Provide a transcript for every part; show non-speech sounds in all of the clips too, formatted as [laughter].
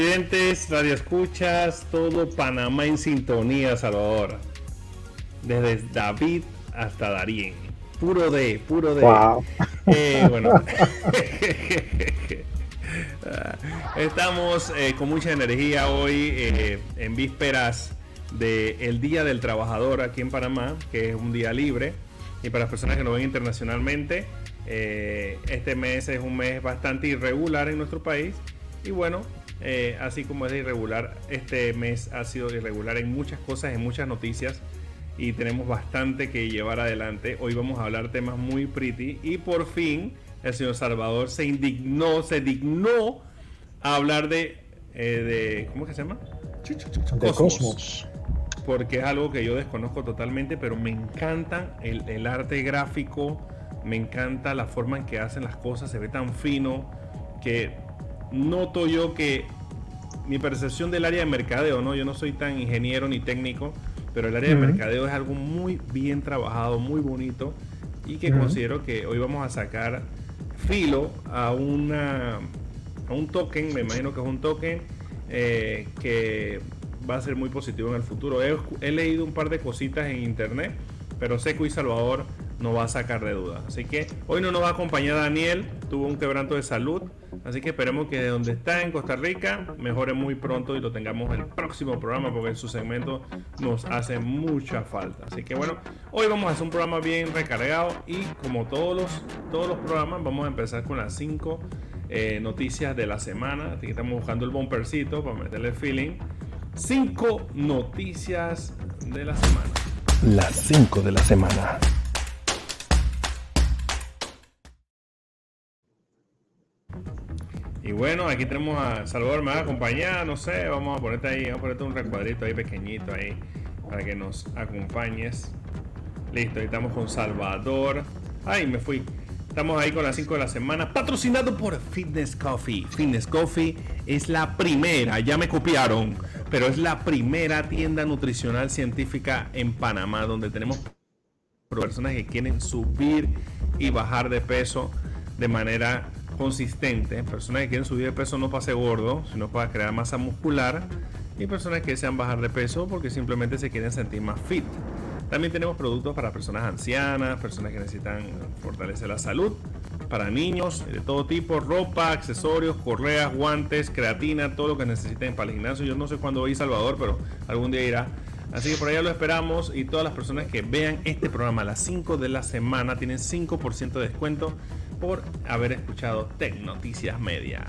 Evidentes, radio escuchas, todo Panamá en sintonía, Salvador. Desde David hasta Darien. Puro de, puro de. Eh, [laughs] bueno. [laughs] Estamos eh, con mucha energía hoy eh, en vísperas del Día del Trabajador aquí en Panamá, que es un día libre. Y para las personas que nos ven internacionalmente, este mes es un mes bastante irregular en nuestro país. Y bueno, eh, así como es irregular, este mes ha sido irregular en muchas cosas, en muchas noticias y tenemos bastante que llevar adelante. Hoy vamos a hablar temas muy pretty y por fin el señor Salvador se indignó, se dignó a hablar de, eh, de ¿cómo que se llama? De Cosmos. Porque es algo que yo desconozco totalmente, pero me encanta el, el arte gráfico, me encanta la forma en que hacen las cosas, se ve tan fino que noto yo que mi percepción del área de mercadeo, ¿no? Yo no soy tan ingeniero ni técnico, pero el área de mercadeo es algo muy bien trabajado, muy bonito y que considero que hoy vamos a sacar filo a una a un token, me imagino que es un token eh, que va a ser muy positivo en el futuro. He, he, leído un par de cositas en internet, pero sé que hoy Salvador no va a sacar de duda. Así que hoy no nos va a acompañar Daniel, tuvo un quebranto de salud, así que esperemos que de donde está en Costa Rica mejore muy pronto y lo tengamos en el próximo programa porque en su segmento nos hace mucha falta. Así que bueno, hoy vamos a hacer un programa bien recargado y como todos los, todos los programas vamos a empezar con las 5 eh, noticias de la semana. Así que estamos buscando el bumpercito para meterle el feeling. 5 noticias de la semana. Las 5 de la semana. Y bueno, aquí tenemos a Salvador, me va a acompañar, no sé, vamos a ponerte ahí, vamos a ponerte un recuadrito ahí pequeñito ahí para que nos acompañes. Listo, ahí estamos con Salvador. Ay, me fui. Estamos ahí con las 5 de la semana, patrocinado por Fitness Coffee. Fitness Coffee es la primera, ya me copiaron, pero es la primera tienda nutricional científica en Panamá donde tenemos personas que quieren subir y bajar de peso de manera consistente, personas que quieren subir de peso no para ser gordo, sino para crear masa muscular, y personas que desean bajar de peso porque simplemente se quieren sentir más fit. También tenemos productos para personas ancianas, personas que necesitan fortalecer la salud, para niños de todo tipo, ropa, accesorios, correas, guantes, creatina, todo lo que necesiten para el gimnasio. Yo no sé cuándo voy a Salvador, pero algún día irá. Así que por allá lo esperamos y todas las personas que vean este programa a las 5 de la semana tienen 5% de descuento por haber escuchado Tech Noticias Media.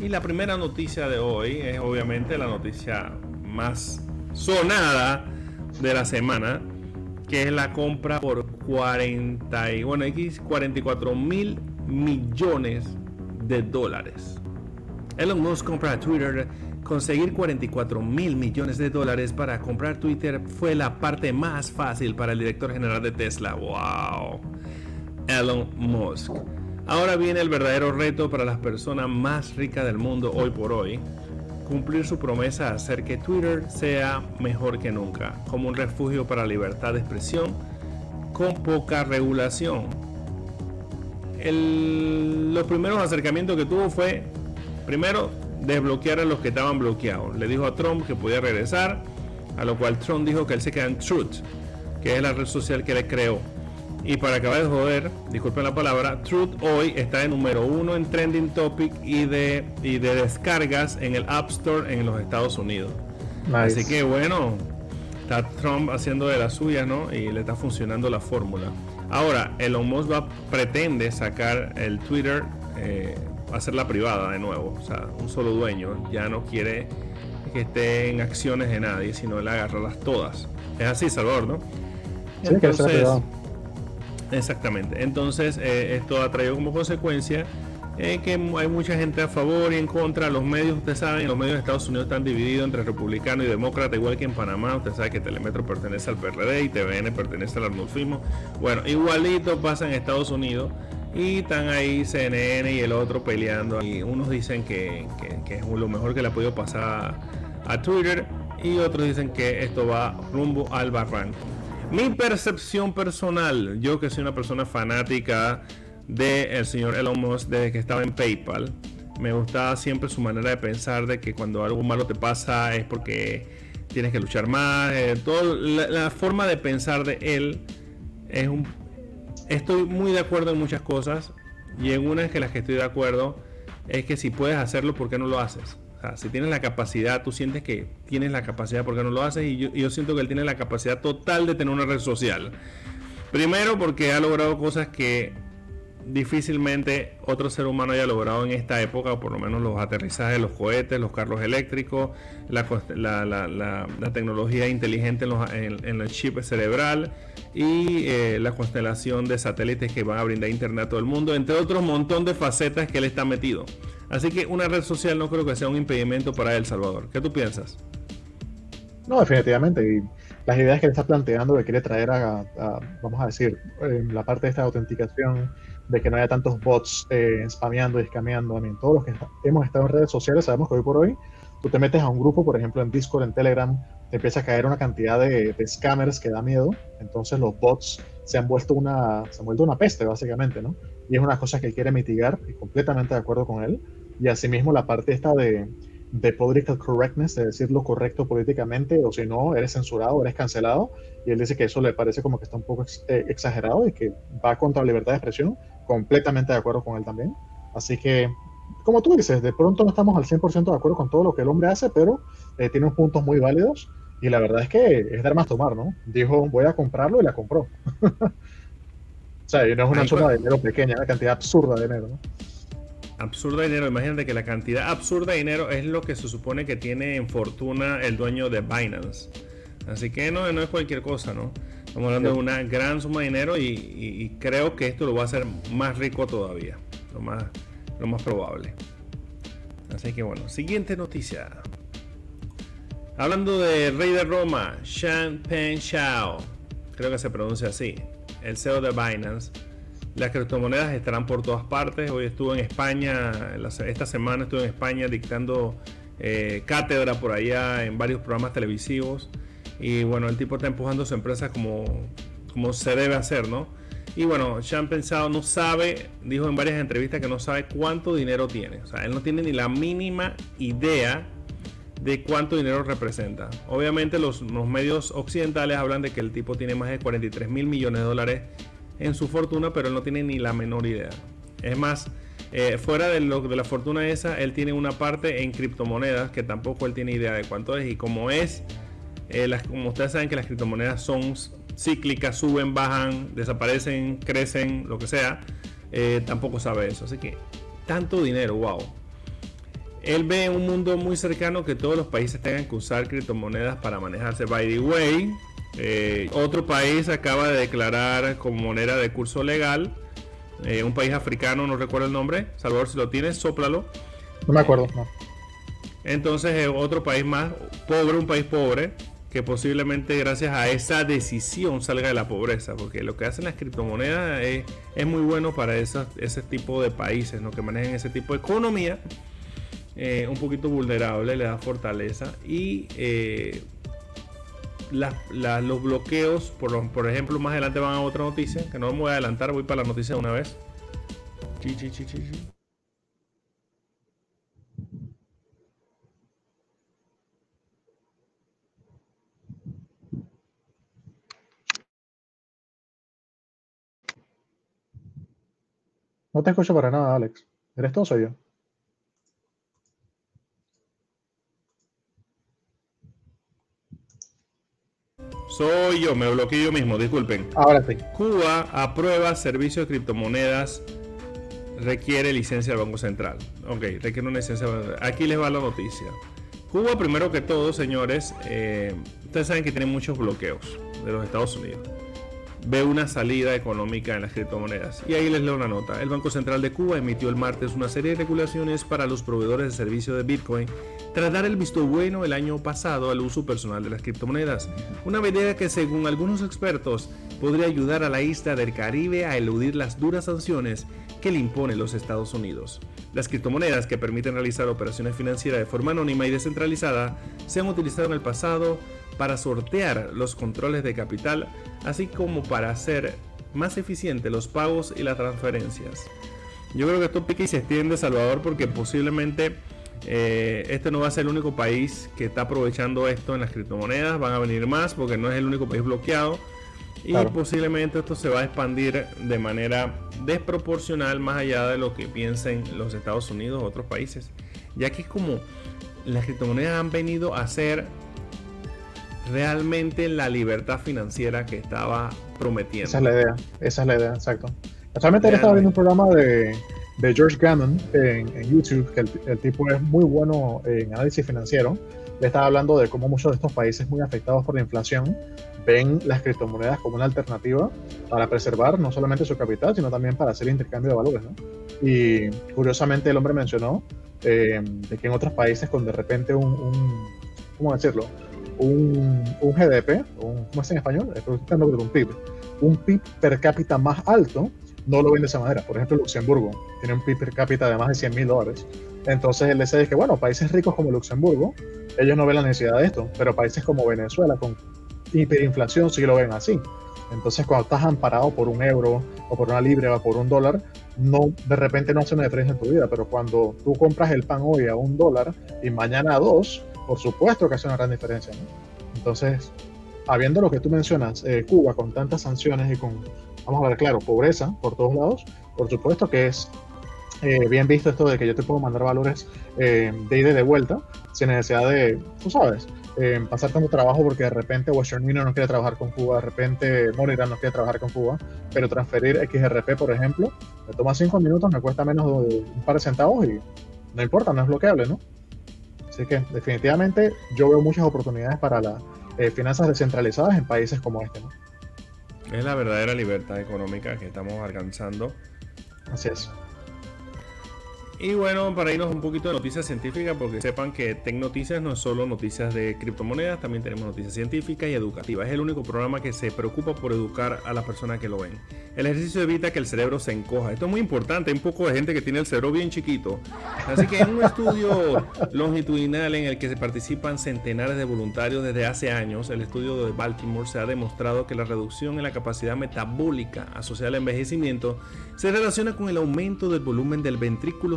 Y la primera noticia de hoy es obviamente la noticia más sonada de la semana, que es la compra por 40 y bueno, X 44 mil millones de dólares. Elon Musk compra Twitter. Conseguir 44 mil millones de dólares para comprar Twitter fue la parte más fácil para el director general de Tesla. ¡Wow! Elon Musk. Ahora viene el verdadero reto para las personas más ricas del mundo hoy por hoy. Cumplir su promesa de hacer que Twitter sea mejor que nunca, como un refugio para libertad de expresión con poca regulación. los primeros acercamientos que tuvo fue, primero, desbloquear a los que estaban bloqueados. Le dijo a Trump que podía regresar, a lo cual Trump dijo que él se queda en Truth, que es la red social que le creó. Y para acabar de joder, disculpen la palabra, Truth hoy está en número uno en trending topic y de, y de descargas en el App Store en los Estados Unidos. Así que bueno, está Trump haciendo de las suyas, ¿no? Y le está funcionando la fórmula. Ahora, Elon Musk va, pretende sacar el Twitter, eh, hacerla privada de nuevo. O sea, un solo dueño. Ya no quiere que esté en acciones de nadie, sino él agarrarlas todas. Es así, Salvador, ¿no? Sí, Entonces, Exactamente. Entonces, eh, esto ha traído como consecuencia eh, que hay mucha gente a favor y en contra. Los medios, usted sabe, los medios de Estados Unidos están divididos entre republicano y demócrata, igual que en Panamá. Usted sabe que Telemetro pertenece al PRD y TVN pertenece al arnulfismo. Bueno, igualito pasa en Estados Unidos. Y están ahí CNN y el otro peleando. Y unos dicen que, que es lo mejor que le ha podido pasar a Twitter. Y otros dicen que esto va rumbo al barranco. Mi percepción personal, yo que soy una persona fanática del señor Elon Musk desde que estaba en PayPal, Me gusta siempre su manera de pensar de que cuando algo malo te pasa es porque tienes que luchar más. Eh, todo, la, forma de pensar de él es un... Estoy muy de acuerdo en muchas cosas y en una es que las que estoy de acuerdo es que si puedes hacerlo, ¿por qué no lo haces? Si tienes la capacidad, tú sientes que tienes la capacidad, ¿por qué no lo haces? Y yo, siento que él tiene la capacidad total de tener una red social. Primero porque ha logrado cosas que difícilmente otro ser humano haya logrado en esta época, o por lo menos los aterrizajes, los cohetes, los carros eléctricos, la, tecnología inteligente en, el chip cerebral y eh, la constelación de satélites que van a brindar internet a todo el mundo, entre otros montón de facetas que él está metido. Así que una red social no creo que sea un impedimento para El Salvador. ¿Qué tú piensas? No, definitivamente. Y las ideas que él está planteando, que quiere traer a, vamos a decir, la parte de esta autenticación, de que no haya tantos bots eh, spameando y escameando. A mí, todos los que hemos estado en redes sociales sabemos que hoy por hoy tú te metes a un grupo, por ejemplo en Discord, en Telegram, te empieza a caer una cantidad de, scammers que da miedo. Entonces los bots se han vuelto una, se han vuelto una peste, básicamente, ¿no? Y es una cosa que él quiere mitigar, y completamente de acuerdo con él. Y asimismo la parte esta de, de political correctness, de decir lo correcto políticamente, o si no, eres censurado, eres cancelado. Y él dice que eso le parece como que está un poco eh, exagerado y que va contra la libertad de expresión. Completamente de acuerdo con él también. Así que, como tú dices, de pronto no estamos al 100% de acuerdo con todo lo que el hombre hace, pero eh, tiene unos puntos muy válidos. Y la verdad es que es dar más tomar, ¿no? Dijo, voy a comprarlo y la compró. [laughs] o sea, y no es una suma de dinero pequeña, una cantidad absurda de dinero, ¿no? Absurda dinero. Imagínate que la cantidad absurda de dinero es lo que se supone que tiene en fortuna el dueño de Binance. Así que no, no es cualquier cosa, ¿no? Estamos hablando de una gran suma de dinero y, creo que esto lo va a hacer más rico todavía. Lo más, lo más probable. Así que bueno, siguiente noticia. Hablando de Rey de Roma, Shan Pen Xiao, creo que se pronuncia así, el CEO de Binance las criptomonedas estarán por todas partes. Hoy estuve en España, esta semana estuve en España dictando eh, cátedra por allá en varios programas televisivos. Y bueno, el tipo está empujando su empresa como, como se debe hacer, ¿no? Y bueno, ya han pensado, no sabe, dijo en varias entrevistas que no sabe cuánto dinero tiene. O sea, él no tiene ni la mínima idea de cuánto dinero representa. Obviamente los, los medios occidentales hablan de que el tipo tiene más de 43 mil millones de dólares en su fortuna, pero él no tiene ni la menor idea. Es más, eh, fuera de, lo, de la fortuna esa, él tiene una parte en criptomonedas que tampoco él tiene idea de cuánto es. Y como es, eh, las, como ustedes saben que las criptomonedas son cíclicas, suben, bajan, desaparecen, crecen, lo que sea, eh, tampoco sabe eso. Así que tanto dinero, wow. Él ve un mundo muy cercano que todos los países tengan que usar criptomonedas para manejarse. By the way, eh, otro país acaba de declarar como moneda de curso legal, eh, un país africano, no recuerdo el nombre. Salvador, si lo tienes, soplalo. No me acuerdo. Entonces, eh, otro país más pobre, un país pobre, que posiblemente gracias a esa decisión salga de la pobreza, porque lo que hacen las criptomonedas es, muy bueno para ese tipo de países ¿no? que manejan ese tipo de economía, un poquito vulnerable, le da fortaleza y los bloqueos, por, por ejemplo, más adelante van a otra noticia, que no me voy a adelantar, voy para la noticia de una vez. No te escucho para nada, Alex. ¿Eres tú o soy yo? Soy yo, me bloqueé yo mismo, disculpen. Ahora sí. Cuba aprueba servicio de criptomonedas, requiere licencia del Banco Central. Ok, requiere una licencia. Aquí les va la noticia. Cuba, primero que todo, señores, eh, ustedes saben que tiene muchos bloqueos de los Estados Unidos. Ve una salida económica en las criptomonedas. Y ahí les leo una nota. El Banco Central de Cuba emitió el martes una serie de regulaciones para los proveedores de servicio de Bitcoin tras dar el visto bueno el año pasado al uso personal de las criptomonedas, una medida que según algunos expertos podría ayudar a la isla del Caribe a eludir las duras sanciones que le imponen los Estados Unidos. Las criptomonedas que permiten realizar operaciones financieras de forma anónima y descentralizada se han utilizado en el pasado para sortear los controles de capital, así como para hacer más eficientes los pagos y las transferencias. Yo creo que esto pique y se extiende, Salvador, porque posiblemente eh, este no va a ser el único país que está aprovechando esto en las criptomonedas. Van a venir más porque no es el único país bloqueado. Y posiblemente esto se va a expandir de manera desproporcional más allá de lo que piensen los Estados Unidos o otros países. Ya que es como las criptomonedas han venido a ser realmente la libertad financiera que estaba prometiendo. Esa es la idea, esa es la idea, exacto. Actualmente estaba viendo un programa de, George Gammon en, YouTube, que el, tipo es muy bueno en análisis financiero. Le estaba hablando de cómo muchos de estos países muy afectados por la inflación ven las criptomonedas como una alternativa para preservar no solamente su capital, sino también para hacer intercambio de valores. Y curiosamente el hombre mencionó eh, de que en otros países con de repente un, un ¿cómo decirlo? Un, un GDP, un, ¿cómo es en español? un PIB, un PIB per cápita más alto, no lo ven de esa manera. Por ejemplo, Luxemburgo tiene un PIB per cápita de más de 100 mil dólares. Entonces él dice que, bueno, países ricos como Luxemburgo, ellos no ven la necesidad de esto, pero países como Venezuela, con hiperinflación, sí lo ven así. Entonces, cuando estás amparado por un euro o por una libra o por un dólar, no, de repente no hace una diferencia en tu vida, pero cuando tú compras el pan hoy a un dólar y mañana a dos, por supuesto que hace una gran diferencia. Entonces, habiendo lo que tú mencionas, eh, Cuba con tantas sanciones y con, vamos a ver, claro, pobreza por todos lados, por supuesto que es eh, bien visto esto de que yo te puedo mandar valores eh, de ida y de vuelta, sin necesidad de, tú sabes, eh, pasar tanto trabajo porque de repente Western Union no quiere trabajar con Cuba, de repente Moneygram no quiere trabajar con Cuba, pero transferir XRP, por ejemplo, me toma 5 minutos, me cuesta menos de un par de centavos y no importa, no es bloqueable, ¿no? Así que definitivamente yo veo muchas oportunidades para las eh, finanzas descentralizadas en países como este, ¿no? Es la verdadera libertad económica que estamos alcanzando. Así es. Y bueno, para irnos un poquito de noticias científicas, porque sepan que Tech Noticias no es solo noticias de criptomonedas, también tenemos noticias científicas y educativas. Es el único programa que se preocupa por educar a las personas que lo ven. El ejercicio evita que el cerebro se encoja. Esto es muy importante. Hay un poco de gente que tiene el cerebro bien chiquito. Así que en un estudio longitudinal en el que se participan centenares de voluntarios desde hace años, el estudio de Baltimore se ha demostrado que la reducción en la capacidad metabólica asociada al envejecimiento se relaciona con el aumento del volumen del ventrículo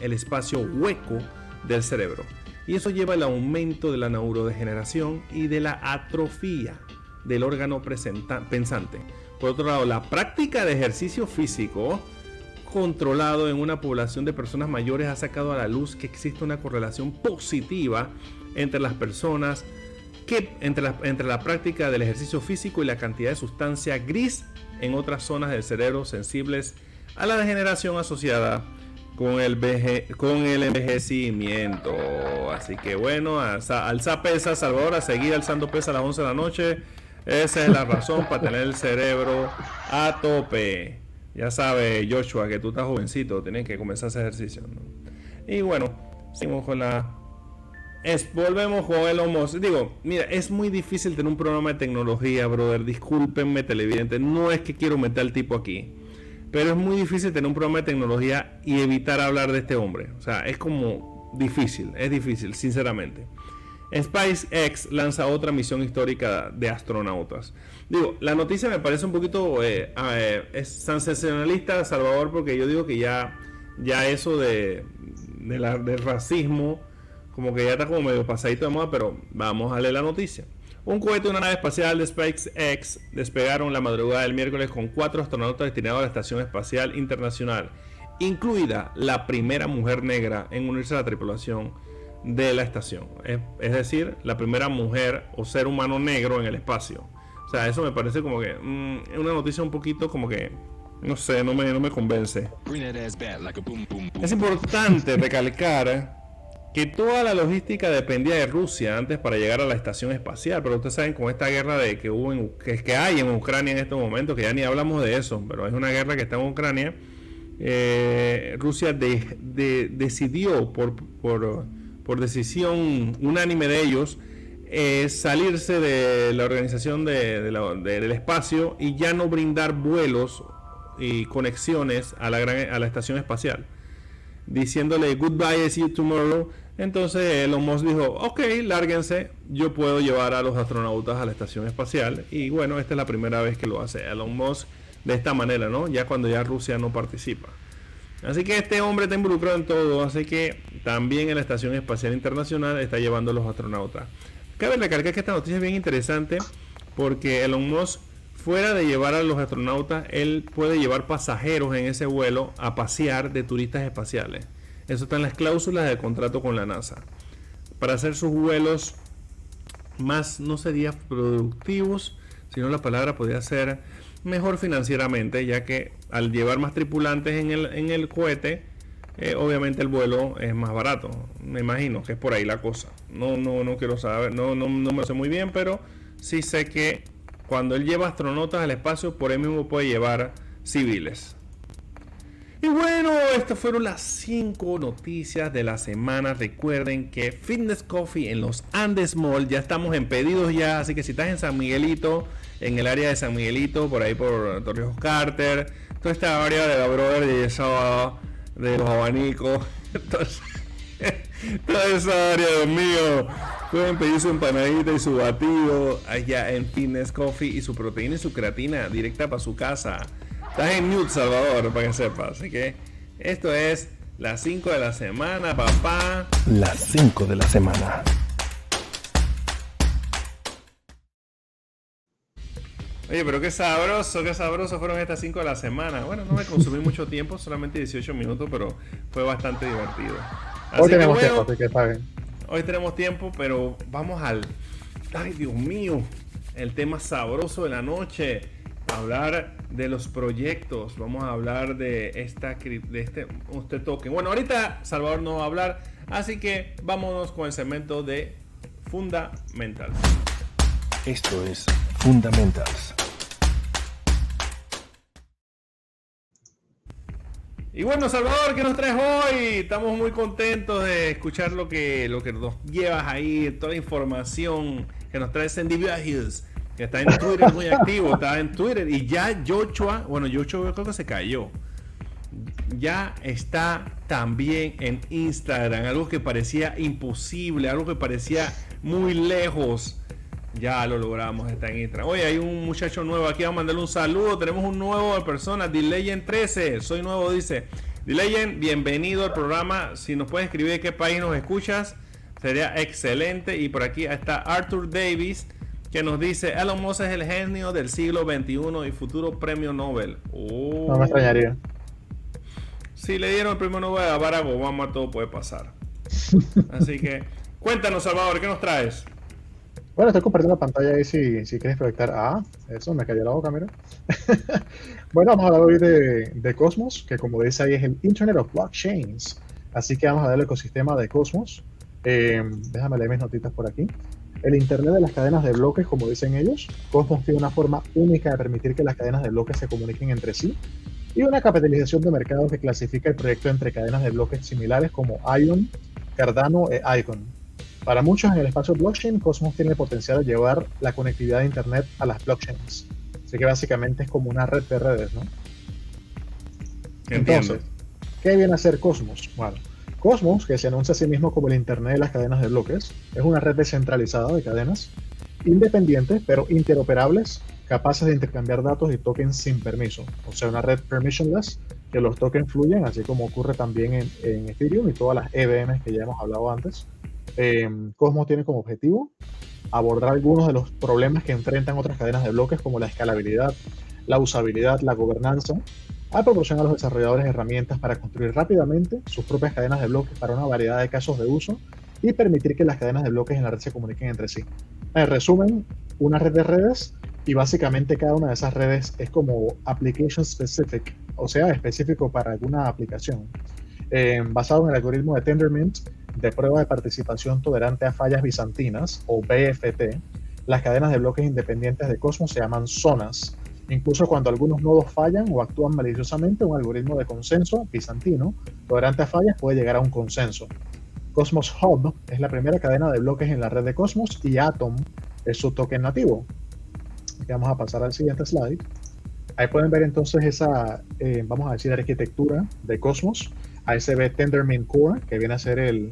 el espacio hueco del cerebro. Y eso lleva al aumento de la neurodegeneración y de la atrofía del órgano pensante. Por otro lado, la práctica de ejercicio físico controlado en una población de personas mayores ha sacado a la luz que existe una correlación positiva entre las personas que entre la, entre la práctica del ejercicio físico y la cantidad de sustancia gris en otras zonas del cerebro sensibles a la degeneración asociada con el, con el envejecimiento. Así que bueno, alza, alza pesa, Salvador, a seguir alzando pesa a las 11 de la noche. Esa es la razón para tener el cerebro a tope. Ya sabe, Joshua, que tú estás jovencito, tienes que comenzar ese ejercicio. Y bueno, seguimos con la volvemos con el Musk. Digo, mira, es muy difícil tener un programa de tecnología, brother. Discúlpenme, televidente. No es que quiero meter al tipo aquí. Pero es muy difícil tener un programa de tecnología y evitar hablar de este hombre. O sea, es como difícil, es difícil, sinceramente. SpaceX lanza otra misión histórica de astronautas. Digo, la noticia me parece un poquito eh, es sensacionalista, Salvador, porque yo digo que ya, ya eso de, de la, del racismo como que ya está como medio pasadito de moda, pero vamos a leer la noticia. Un cohete y una nave espacial de SpaceX despegaron la madrugada del miércoles con cuatro astronautas destinados a la Estación Espacial Internacional, incluida la primera mujer negra en unirse a la tripulación de la estación. Es, decir, la primera mujer o ser humano negro en el espacio. O sea, eso me parece como que mm, una noticia un poquito como que, no sé, no me, no me convence. Es importante recalcar que toda la logística dependía de Rusia antes para llegar a la estación espacial, pero ustedes saben con esta guerra de que hubo en, que, hay en Ucrania en estos momentos, que ya ni hablamos de eso, pero es una guerra que está en Ucrania, eh, Rusia decidió por, decisión unánime de ellos eh, salirse de la organización del espacio y ya no brindar vuelos y conexiones a la, a la estación espacial diciéndole goodbye, see you tomorrow entonces Elon Musk dijo, ok, lárguense, yo puedo llevar a los astronautas a la estación espacial. Y bueno, esta es la primera vez que lo hace Elon Musk de esta manera, ¿no? Ya cuando ya Rusia no participa. Así que este hombre está involucrado en todo, así que también en la Estación Espacial Internacional está llevando a los astronautas. Cabe recalcar que esta noticia es bien interesante porque Elon Musk, fuera de llevar a los astronautas, él puede llevar pasajeros en ese vuelo a pasear de turistas espaciales. Eso está en las cláusulas del contrato con la NASA. Para hacer sus vuelos más, no sería productivos, sino la palabra podría ser mejor financieramente, ya que al llevar más tripulantes en el, en el cohete, eh, obviamente el vuelo es más barato. Me imagino que es por ahí la cosa. No, no, no quiero saber, no, no, no me lo sé muy bien, pero sí sé que cuando él lleva astronautas al espacio, por él mismo puede llevar civiles. Y bueno, estas fueron las 5 noticias de la semana. Recuerden que Fitness Coffee en los Andes Mall ya estamos en pedidos ya. Así que si estás en San Miguelito, en el área de San Miguelito, por ahí por Torrijos Carter, toda esta área de la Brother de esa, de los abanicos, [laughs] toda esa área, Dios mío. Pueden pedir su empanadita y su batido allá en Fitness Coffee y su proteína y su creatina directa para su casa. Estás en Mute, Salvador, para que sepas. Así que esto es las 5 de la semana, papá. Las 5 de la semana. Oye, pero qué sabroso, qué sabroso fueron estas 5 de la semana. Bueno, no me consumí mucho tiempo, solamente 18 minutos, pero fue bastante divertido. hoy tenemos tiempo, así que. Hoy tenemos tiempo, pero vamos al. Ay, Dios mío, el tema sabroso de la noche hablar de los proyectos, vamos a hablar de esta de este usted token. Bueno, ahorita Salvador no va a hablar, así que vámonos con el segmento de Fundamentals. Esto es Fundamentals. Y bueno, Salvador, ¿qué nos traes hoy? Estamos muy contentos de escuchar lo que, lo que nos llevas ahí, toda la información que nos traes en Hills está en Twitter muy activo, está en Twitter y ya Joshua, bueno, Joshua creo que se cayó. Ya está también en Instagram, algo que parecía imposible, algo que parecía muy lejos. Ya lo logramos, está en Instagram. Oye, hay un muchacho nuevo aquí, vamos a mandarle un saludo. Tenemos un nuevo persona, Dileyen 13. Soy nuevo, dice. Dileyen, bienvenido al programa. Si nos puedes escribir de qué país nos escuchas, sería excelente. Y por aquí está Arthur Davis que nos dice Elon Musk es el genio del siglo XXI y futuro premio Nobel. No me extrañaría. Si le dieron el premio Nobel a Barack Obama, todo puede pasar. [laughs] Así que, cuéntanos, Salvador, ¿qué nos traes? Bueno, estoy compartiendo la pantalla ahí si, si quieres proyectar. Ah, eso me cayó la boca, mira. [laughs] bueno, vamos a hablar hoy de, de, Cosmos, que como dice ahí es el Internet of Blockchains. Así que vamos a ver el ecosistema de Cosmos. Eh, déjame leer mis notitas por aquí. El Internet de las cadenas de bloques, como dicen ellos, Cosmos tiene una forma única de permitir que las cadenas de bloques se comuniquen entre sí y una capitalización de mercado que clasifica el proyecto entre cadenas de bloques similares como Ion, Cardano e Icon. Para muchos en el espacio blockchain, Cosmos tiene el potencial de llevar la conectividad de Internet a las blockchains. Así que básicamente es como una red de redes, ¿no? Entonces, ¿qué viene a hacer Cosmos? Bueno, Cosmos, que se anuncia a sí mismo como el Internet de las cadenas de bloques, es una red descentralizada de cadenas independientes pero interoperables, capaces de intercambiar datos y tokens sin permiso. O sea, una red permissionless que los tokens fluyen, así como ocurre también en, Ethereum y todas las EVMs que ya hemos hablado antes. Eh, Cosmos tiene como objetivo abordar algunos de los problemas que enfrentan otras cadenas de bloques como la escalabilidad, la usabilidad, la gobernanza a proporcionar a los desarrolladores herramientas para construir rápidamente sus propias cadenas de bloques para una variedad de casos de uso y permitir que las cadenas de bloques en la red se comuniquen entre sí. En resumen, una red de redes y básicamente cada una de esas redes es como application specific, o sea, específico para alguna aplicación. Eh, basado en el algoritmo de Tendermint de prueba de participación tolerante a fallas bizantinas, o BFT, las cadenas de bloques independientes de Cosmos se llaman zonas Incluso cuando algunos nodos fallan o actúan maliciosamente, un algoritmo de consenso bizantino tolerante a fallas puede llegar a un consenso. Cosmos Hub es la primera cadena de bloques en la red de Cosmos y Atom es su token nativo. vamos a pasar al siguiente slide. Ahí pueden ver entonces esa, eh, vamos a decir, arquitectura de Cosmos, ASB Tendermint Core, que viene a ser el,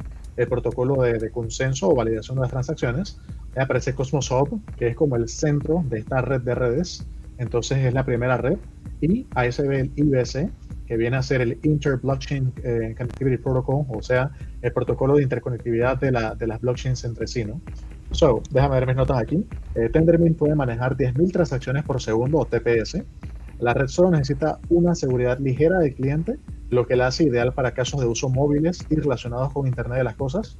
protocolo de, de, consenso o validación de las transacciones. Ahí aparece Cosmos Hub, que es como el centro de esta red de redes entonces es la primera red, y ASB IBC, que viene a ser el Inter-Blockchain eh, Connectivity Protocol, o sea, el protocolo de interconectividad de, la, de las blockchains entre sí, ¿no? So, déjame ver mis notas aquí. Eh, Tendermint puede manejar 10.000 transacciones por segundo o TPS. La red solo necesita una seguridad ligera del cliente, lo que la hace ideal para casos de uso móviles y relacionados con Internet de las Cosas.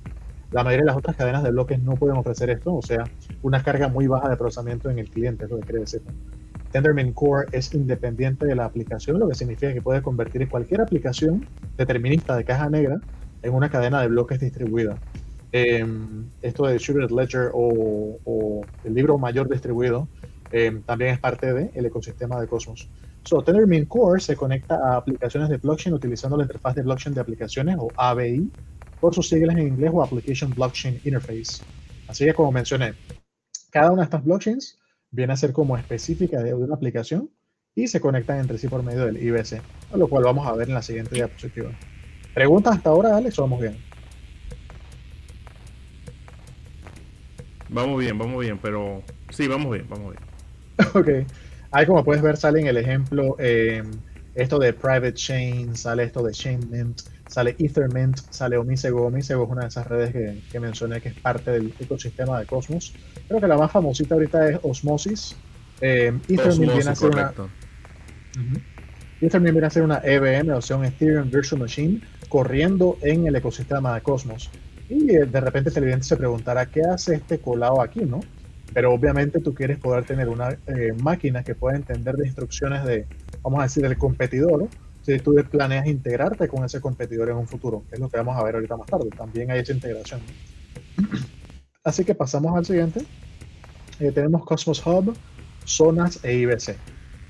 La mayoría de las otras cadenas de bloques no pueden ofrecer esto, o sea, una carga muy baja de procesamiento en el cliente, es lo que quiere decir. Tendermint Core es independiente de la aplicación, lo que significa que puede convertir cualquier aplicación determinista de caja negra en una cadena de bloques distribuida. Em, esto de Distributed Ledger o, el libro mayor distribuido em, también es parte del ecosistema de Cosmos. So, Tendermint Core se conecta a aplicaciones de blockchain utilizando la interfaz de blockchain de aplicaciones o ABI por sus siglas en inglés o Application Blockchain Interface. Así que como mencioné, cada una de estas blockchains viene a ser como específica de una aplicación y se conectan entre sí por medio del IBC, lo cual vamos a ver en la siguiente diapositiva. ¿Preguntas hasta ahora, Alex, o vamos bien? Vamos bien, vamos bien, pero sí, vamos bien, vamos bien. [laughs] ok. Ahí como puedes ver sale en el ejemplo eh, esto de Private Chain, sale esto de Chainmint, sale Ethermint, sale Omisego. Omisego es una de esas redes que, que, mencioné que es parte del ecosistema de Cosmos. Creo que la más famosita ahorita es Osmosis. Eh, Ethermint viene a ser una... Ethermint viene a ser una EVM, o sea, un Ethereum Virtual Machine, corriendo en el ecosistema de Cosmos. Y eh, de repente el televidente se preguntará, ¿qué hace este colado aquí, no? Pero obviamente tú quieres poder tener una eh, máquina que pueda entender de instrucciones de, vamos a decir, del competidor, si tú planeas integrarte con ese competidor en un futuro, que es lo que vamos a ver ahorita más tarde. También hay esa integración. Así que pasamos al siguiente. Eh, tenemos Cosmos Hub, zonas e IBC.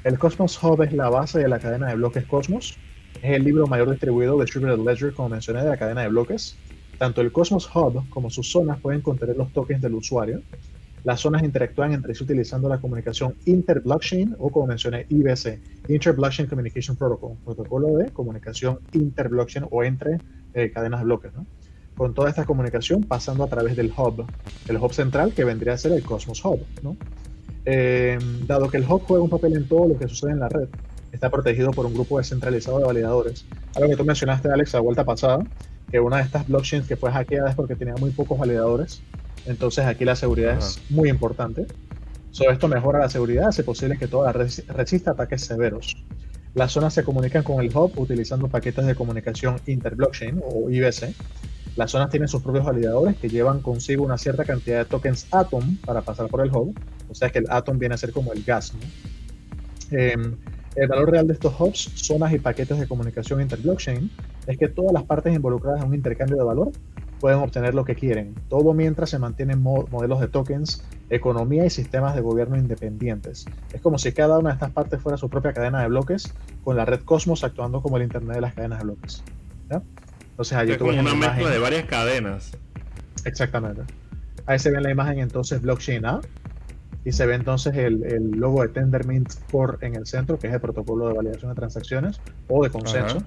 El Cosmos Hub es la base de la cadena de bloques Cosmos. Es el libro mayor distribuido de Distributed Ledger, como mencioné, de la cadena de bloques. Tanto el Cosmos Hub como sus zonas pueden contener los tokens del usuario. Las zonas interactúan entre sí utilizando la comunicación inter-blockchain o como mencioné IBC, Inter-Blockchain Communication Protocol, protocolo de comunicación inter-blockchain o entre eh, cadenas de bloques. ¿no? Con toda esta comunicación pasando a través del hub, el hub central que vendría a ser el Cosmos Hub. Eh, dado que el hub juega un papel en todo lo que sucede en la red, está protegido por un grupo descentralizado de validadores. Algo que tú mencionaste, Alex, la vuelta pasada, que una de estas blockchains que fue hackeada es porque tenía muy pocos validadores. Entonces aquí la seguridad es muy importante. Sobre esto mejora la seguridad, hace posible que toda la red resista ataques severos. Las zonas se comunican con el hub utilizando paquetes de comunicación interblockchain o IBC. Las zonas tienen sus propios validadores que llevan consigo una cierta cantidad de tokens Atom para pasar por el hub. O sea que el Atom viene a ser como el gas. Em, el valor real de estos hubs, zonas y paquetes de comunicación interblockchain es que todas las partes involucradas en un intercambio de valor pueden obtener lo que quieren, todo mientras se mantienen modelos de tokens, economía y sistemas de gobierno independientes. Es como si cada una de estas partes fuera su propia cadena de bloques, con la red Cosmos actuando como el Internet de las cadenas de bloques. Entonces allí es como una mezcla de varias cadenas. Exactamente. Ahí se ve en la imagen entonces blockchain A, y se ve entonces el, logo de Tendermint Core en el centro, que es el protocolo de validación de transacciones o de consenso.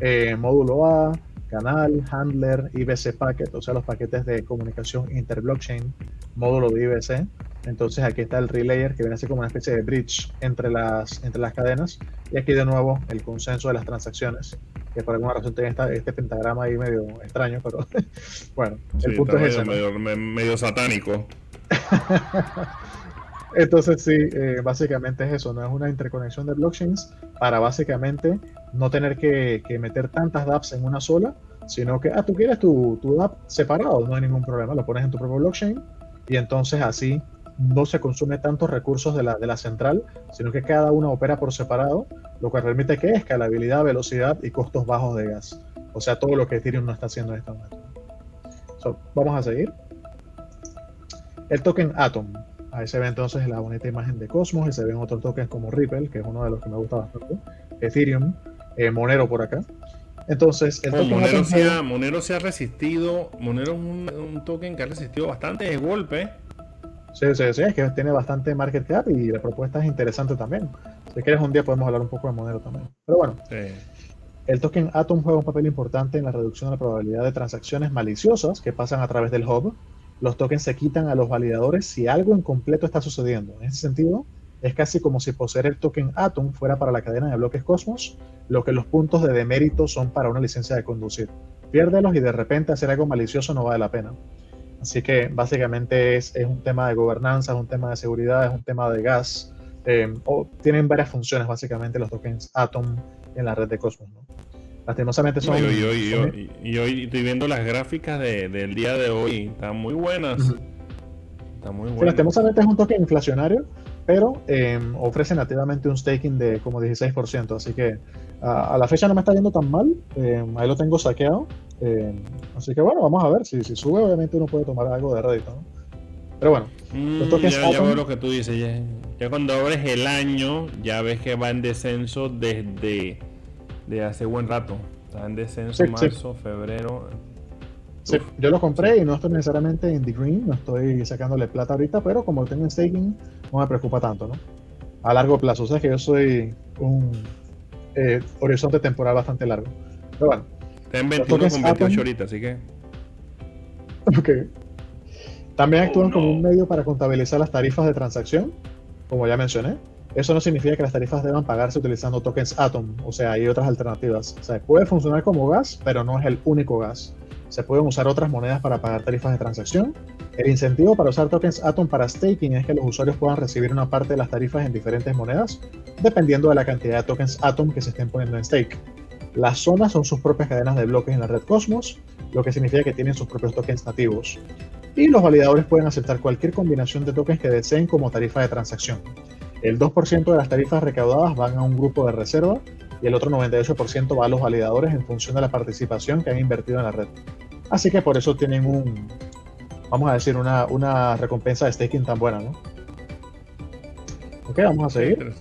Eh, módulo A, canal, handler, IBC packet, o sea, los paquetes de comunicación interblockchain, módulo de IBC. Entonces aquí está el relayer que viene así como una especie de bridge entre las, entre las cadenas. Y aquí de nuevo el consenso de las transacciones, que por alguna razón tiene este pentagrama ahí medio extraño, pero [laughs] bueno, el punto es ese. Medio, medio satánico. [laughs] Entonces sí, eh, básicamente es eso, no es una interconexión de blockchains para básicamente no tener que, meter tantas dApps en una sola, sino que, ah, tú quieres tu, tu DApp separado, no hay ningún problema, lo pones en tu propio blockchain y entonces así no se consume tantos recursos de la, de la central, sino que cada una opera por separado, lo que permite que escalabilidad, velocidad y costos bajos de gas. O sea, todo lo que Ethereum no está haciendo en este momento. vamos a seguir. El token Atom. Ahí se ve entonces la bonita imagen de Cosmos y se ven otros tokens como Ripple, que es uno de los que me gusta bastante, Ethereum, eh, Monero por acá. Entonces, el token Monero, se ha, Monero se ha resistido, Monero es un, token que ha resistido bastante de golpe. Sí, sí, sí, es que tiene bastante market cap y la propuesta es interesante también. Si quieres un día podemos hablar un poco de Monero también. Pero bueno, el token Atom juega un papel importante en la reducción de la probabilidad de transacciones maliciosas que pasan a través del hub los tokens se quitan a los validadores si algo incompleto está sucediendo. En ese sentido, es casi como si poseer el token Atom fuera para la cadena de bloques Cosmos, lo que los puntos de demérito son para una licencia de conducir. Piérdelos y de repente hacer algo malicioso no vale la pena. Así que básicamente es, un tema de gobernanza, es un tema de seguridad, es un tema de gas. Eh, o tienen varias funciones básicamente los tokens Atom en la red de Cosmos. Lastimosamente son... y, hoy, estoy viendo las gráficas del día de hoy, están muy buenas. Están muy buenas. lastimosamente es un token inflacionario, pero em, ofrece nativamente un staking de como 16%, así que a, la fecha no me está yendo tan mal, em, ahí lo tengo saqueado, em, así que bueno, vamos a ver, si, si sube obviamente uno puede tomar algo de rédito, Pero bueno, mm, ya, veo lo que tú dices, ya, cuando abres el año, ya ves que va en descenso desde de hace buen rato, está en descenso marzo, febrero, Sí, yo lo compré y no estoy necesariamente en the green, no estoy sacándole plata ahorita, pero como tengo en staking, no me preocupa tanto, ¿no? A largo plazo, o sea que yo soy un eh, horizonte temporal bastante largo. Pero bueno. Está en 21 con 28 ahorita, así que. Ok. También actúan oh, como un medio para contabilizar las tarifas de transacción, como ya mencioné. Eso no significa que las tarifas deban pagarse utilizando tokens Atom, o sea, hay otras alternativas. O sea, puede funcionar como gas, pero no es el único gas se pueden usar otras monedas para pagar tarifas de transacción. El incentivo para usar tokens Atom para staking es que los usuarios puedan recibir una parte de las tarifas en diferentes monedas, dependiendo de la cantidad de tokens Atom que se estén poniendo en stake. Las zonas son sus propias cadenas de bloques en la red Cosmos, lo que significa que tienen sus propios tokens nativos. Y los validadores pueden aceptar cualquier combinación de tokens que deseen como tarifa de transacción. El 2% de las tarifas recaudadas van a un grupo de reserva y el otro 98% va a los validadores en función de la participación que han invertido en la red. Así que por eso tienen un, vamos a decir, una, una recompensa de staking tan buena, ¿no? Ok, vamos a seguir.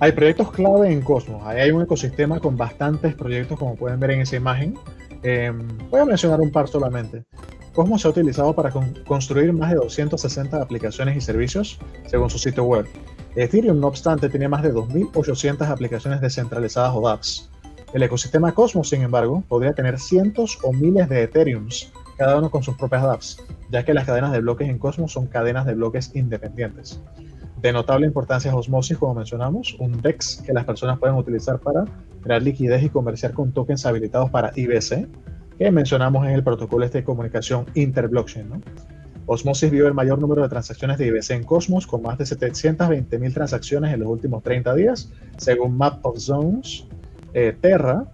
Hay proyectos clave en Cosmos. Ahí hay un ecosistema con bastantes proyectos, como pueden ver en esa imagen. Em, voy a mencionar un par solamente. Cosmos se ha utilizado para construir más de 260 aplicaciones y servicios, según su sitio web. Ethereum, no obstante, tiene más de 2.800 aplicaciones descentralizadas o dApps. El ecosistema Cosmos, sin embargo, podría tener cientos o miles de Ethereums, cada uno con sus propias dApps, ya que las cadenas de bloques en Cosmos son cadenas de bloques independientes. De notable importancia es Osmosis, como mencionamos, un DEX que las personas pueden utilizar para crear liquidez y comerciar con tokens habilitados para IBC, que mencionamos en el protocolo este de comunicación interblockchain. Osmosis vio el mayor número de transacciones de IBC en Cosmos, con más de 720.000 transacciones en los últimos 30 días, según Map of Zones. Eh, Terra,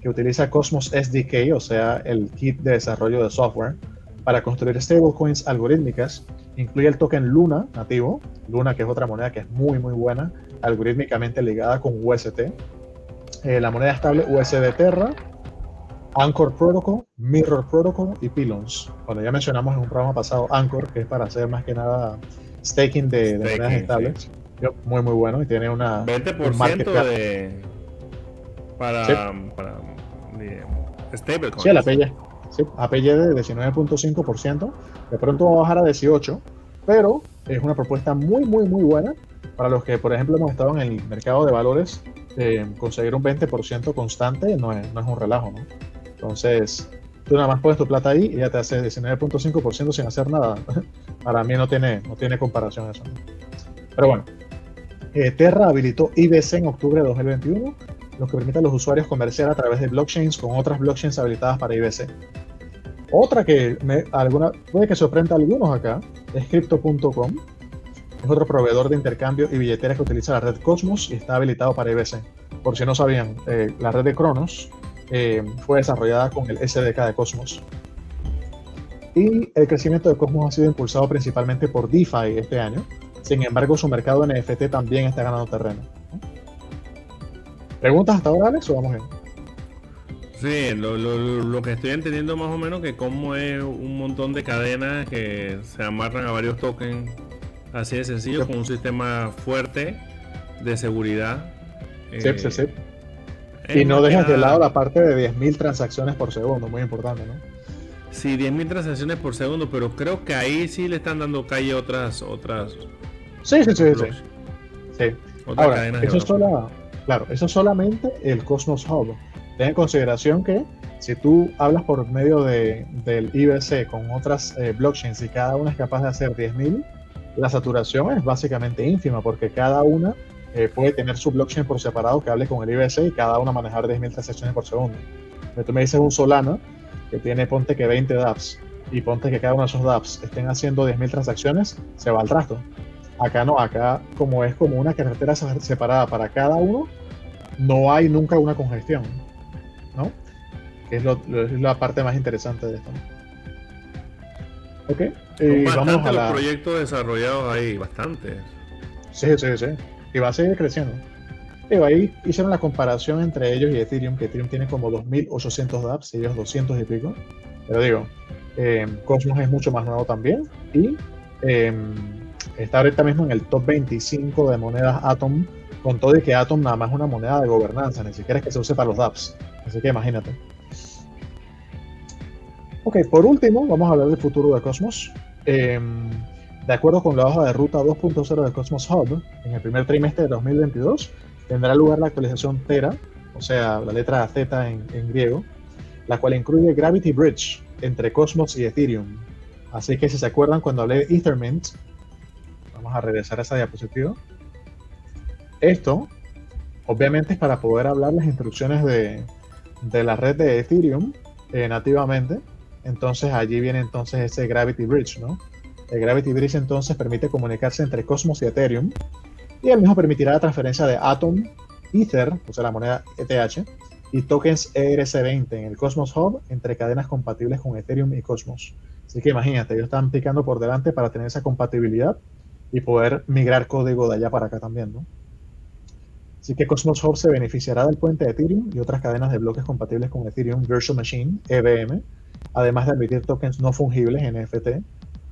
que utiliza Cosmos SDK, o sea, el kit de desarrollo de software, para construir stablecoins algorítmicas, incluye el token Luna nativo, Luna que es otra moneda que es muy muy buena, algorítmicamente ligada con UST, eh, la moneda estable USD Terra, Anchor Protocol, Mirror Protocol y Pylons. Bueno, ya mencionamos en un programa pasado Anchor, que es para hacer más que nada staking de, monedas estables. Muy, muy bueno y tiene una. 20% de. Para. Sí. para Sí, el APY. Sí, APY de 19.5%. De pronto va a bajar a 18%, pero es una propuesta muy, muy, muy buena para los que, por ejemplo, hemos estado en el mercado de valores. Eh, conseguir un 20% constante no es, no es un relajo, ¿no? Entonces, tú nada más pones tu plata ahí y ya te hace 19.5% sin hacer nada. [laughs] Para mí no tiene, no tiene comparación eso. Pero bueno, eh, Terra habilitó IBC en octubre de 2021, lo que permite a los usuarios comerciar a través de blockchains con otras blockchains habilitadas para IBC. Otra que alguna, puede que sorprenda a algunos acá es Crypto.com. Es otro proveedor de intercambio y billeteras que utiliza la red Cosmos y está habilitado para IBC. Por si no sabían, eh, la red de Cronos eh, fue desarrollada con el SDK de Cosmos. Y el crecimiento de Cosmos ha sido impulsado principalmente por DeFi este año. Sin embargo, su mercado NFT también está ganando terreno. ¿Preguntas hasta ahora, Alex, o vamos bien? Sí, lo, que estoy entendiendo más o menos que como es un montón de cadenas que se amarran a varios tokens así de sencillo, con un sistema fuerte de seguridad. Sí, sí, sí. Y no dejas de lado la parte de 10.000 transacciones por segundo, muy importante, ¿no? Sí, 10.000 transacciones por segundo, pero creo que ahí sí le están dando calle otras. otras sí, sí, sí. sí. sí. Ahora, eso, es claro, eso es solamente el Cosmos Hub. Ten en consideración que si tú hablas por medio de, del IBC con otras eh, blockchains y cada una es capaz de hacer 10.000, la saturación es básicamente ínfima porque cada una eh, puede tener su blockchain por separado que hable con el IBC y cada una manejar 10.000 transacciones por segundo. Pero tú me dices un Solana que tiene, ponte que 20 dApps y ponte que cada uno de esos dApps estén haciendo 10.000 transacciones, se va al trasto. Acá no, acá como es como una carretera separada para cada uno, no hay nunca una congestión, ¿no? Que es, la parte más interesante de esto. Ok. Eh, vamos a los proyectos desarrollados ahí, bastante. Sí, sí, sí. Y va a seguir creciendo. Digo, ahí hicieron la comparación entre ellos y Ethereum, que Ethereum tiene como 2.800 dApps ellos 200 y pico. Pero digo, eh, Cosmos es mucho más nuevo también y eh, está ahorita mismo en el top 25 de monedas Atom, con todo y que Atom nada más es una moneda de gobernanza, ni siquiera es que se use para los dApps. Así que imagínate. Ok, por último, vamos a hablar del futuro de Cosmos. Em, de acuerdo con la hoja de ruta 2.0 de Cosmos Hub, en el primer trimestre de 2022 tendrá lugar la actualización Tera, o sea, la letra Z en, griego, la cual incluye Gravity Bridge entre Cosmos y Ethereum. Así que si se acuerdan cuando hablé de Ethermint, vamos a regresar a esa diapositiva. Esto, obviamente, es para poder hablar las instrucciones de, de la red de Ethereum eh, nativamente. Entonces allí viene entonces ese Gravity Bridge, ¿no? El Gravity Bridge entonces permite comunicarse entre Cosmos y Ethereum y el mismo permitirá la transferencia de Atom, Ether, o sea la moneda ETH, y tokens ERC20 en el Cosmos Hub entre cadenas compatibles con Ethereum y Cosmos. Así que imagínate, ellos están picando por delante para tener esa compatibilidad y poder migrar código de allá para acá también, ¿no? Así que Cosmos Hub se beneficiará del puente Ethereum y otras cadenas de bloques compatibles con Ethereum Virtual Machine, EVM, además de admitir tokens no fungibles NFT.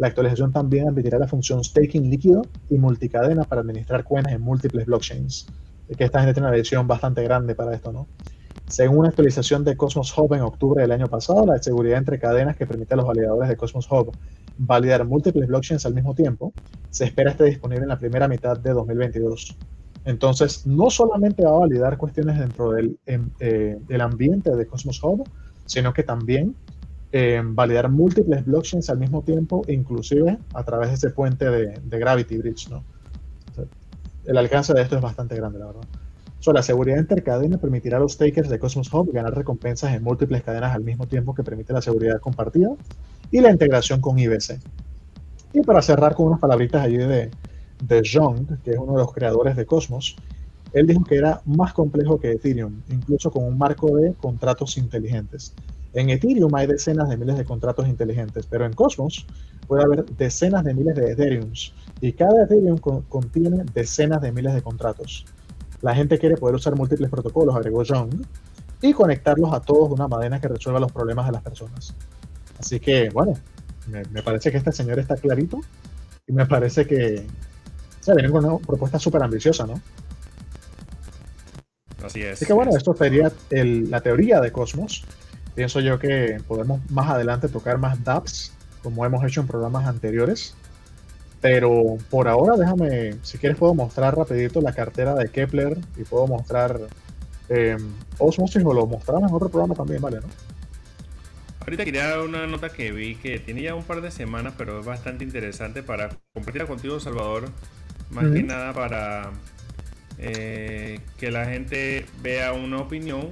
La actualización también admitirá la función staking líquido y multicadena para administrar cuentas en múltiples blockchains. Que esta gente tiene una visión bastante grande para esto, ¿no? Según una actualización de Cosmos Hub en octubre del año pasado, la seguridad entre cadenas que permite a los validadores de Cosmos Hub validar múltiples blockchains al mismo tiempo se espera esté disponible en la primera mitad de 2022. Entonces, no solamente va a validar cuestiones dentro del, em, eh, ambiente de Cosmos Hub, sino que también eh, validar múltiples blockchains al mismo tiempo, inclusive a través de ese puente de, Gravity Bridge. ¿no? el alcance de esto es bastante grande, la verdad. So, la seguridad intercadena permitirá a los takers de Cosmos Hub ganar recompensas en múltiples cadenas al mismo tiempo que permite la seguridad compartida y la integración con IBC. Y para cerrar con unas palabritas allí de, de que es uno de los creadores de Cosmos, él dijo que era más complejo que Ethereum, incluso con un marco de contratos inteligentes. En Ethereum hay decenas de miles de contratos inteligentes, pero en Cosmos puede haber decenas de miles de Ethereums y cada Ethereum contiene decenas de miles de contratos. La gente quiere poder usar múltiples protocolos, agregó John, y conectarlos a todos de una manera que resuelva los problemas de las personas. Así que, bueno, me, parece que este señor está clarito y me parece que se viene con una propuesta súper ambiciosa, ¿no? Así es. Así que bueno, esto sería la teoría de Cosmos. Pienso yo que podemos más adelante tocar más dApps, como hemos hecho en programas anteriores. Pero por ahora déjame, si quieres puedo mostrar rapidito la cartera de Kepler y puedo mostrar eh, Osmosis o lo mostramos en otro programa también, ¿vale? ¿no? Ahorita quería dar una nota que vi que tiene ya un par de semanas, pero es bastante interesante para compartirla contigo, Salvador. Más que nada para eh, que la gente vea una opinión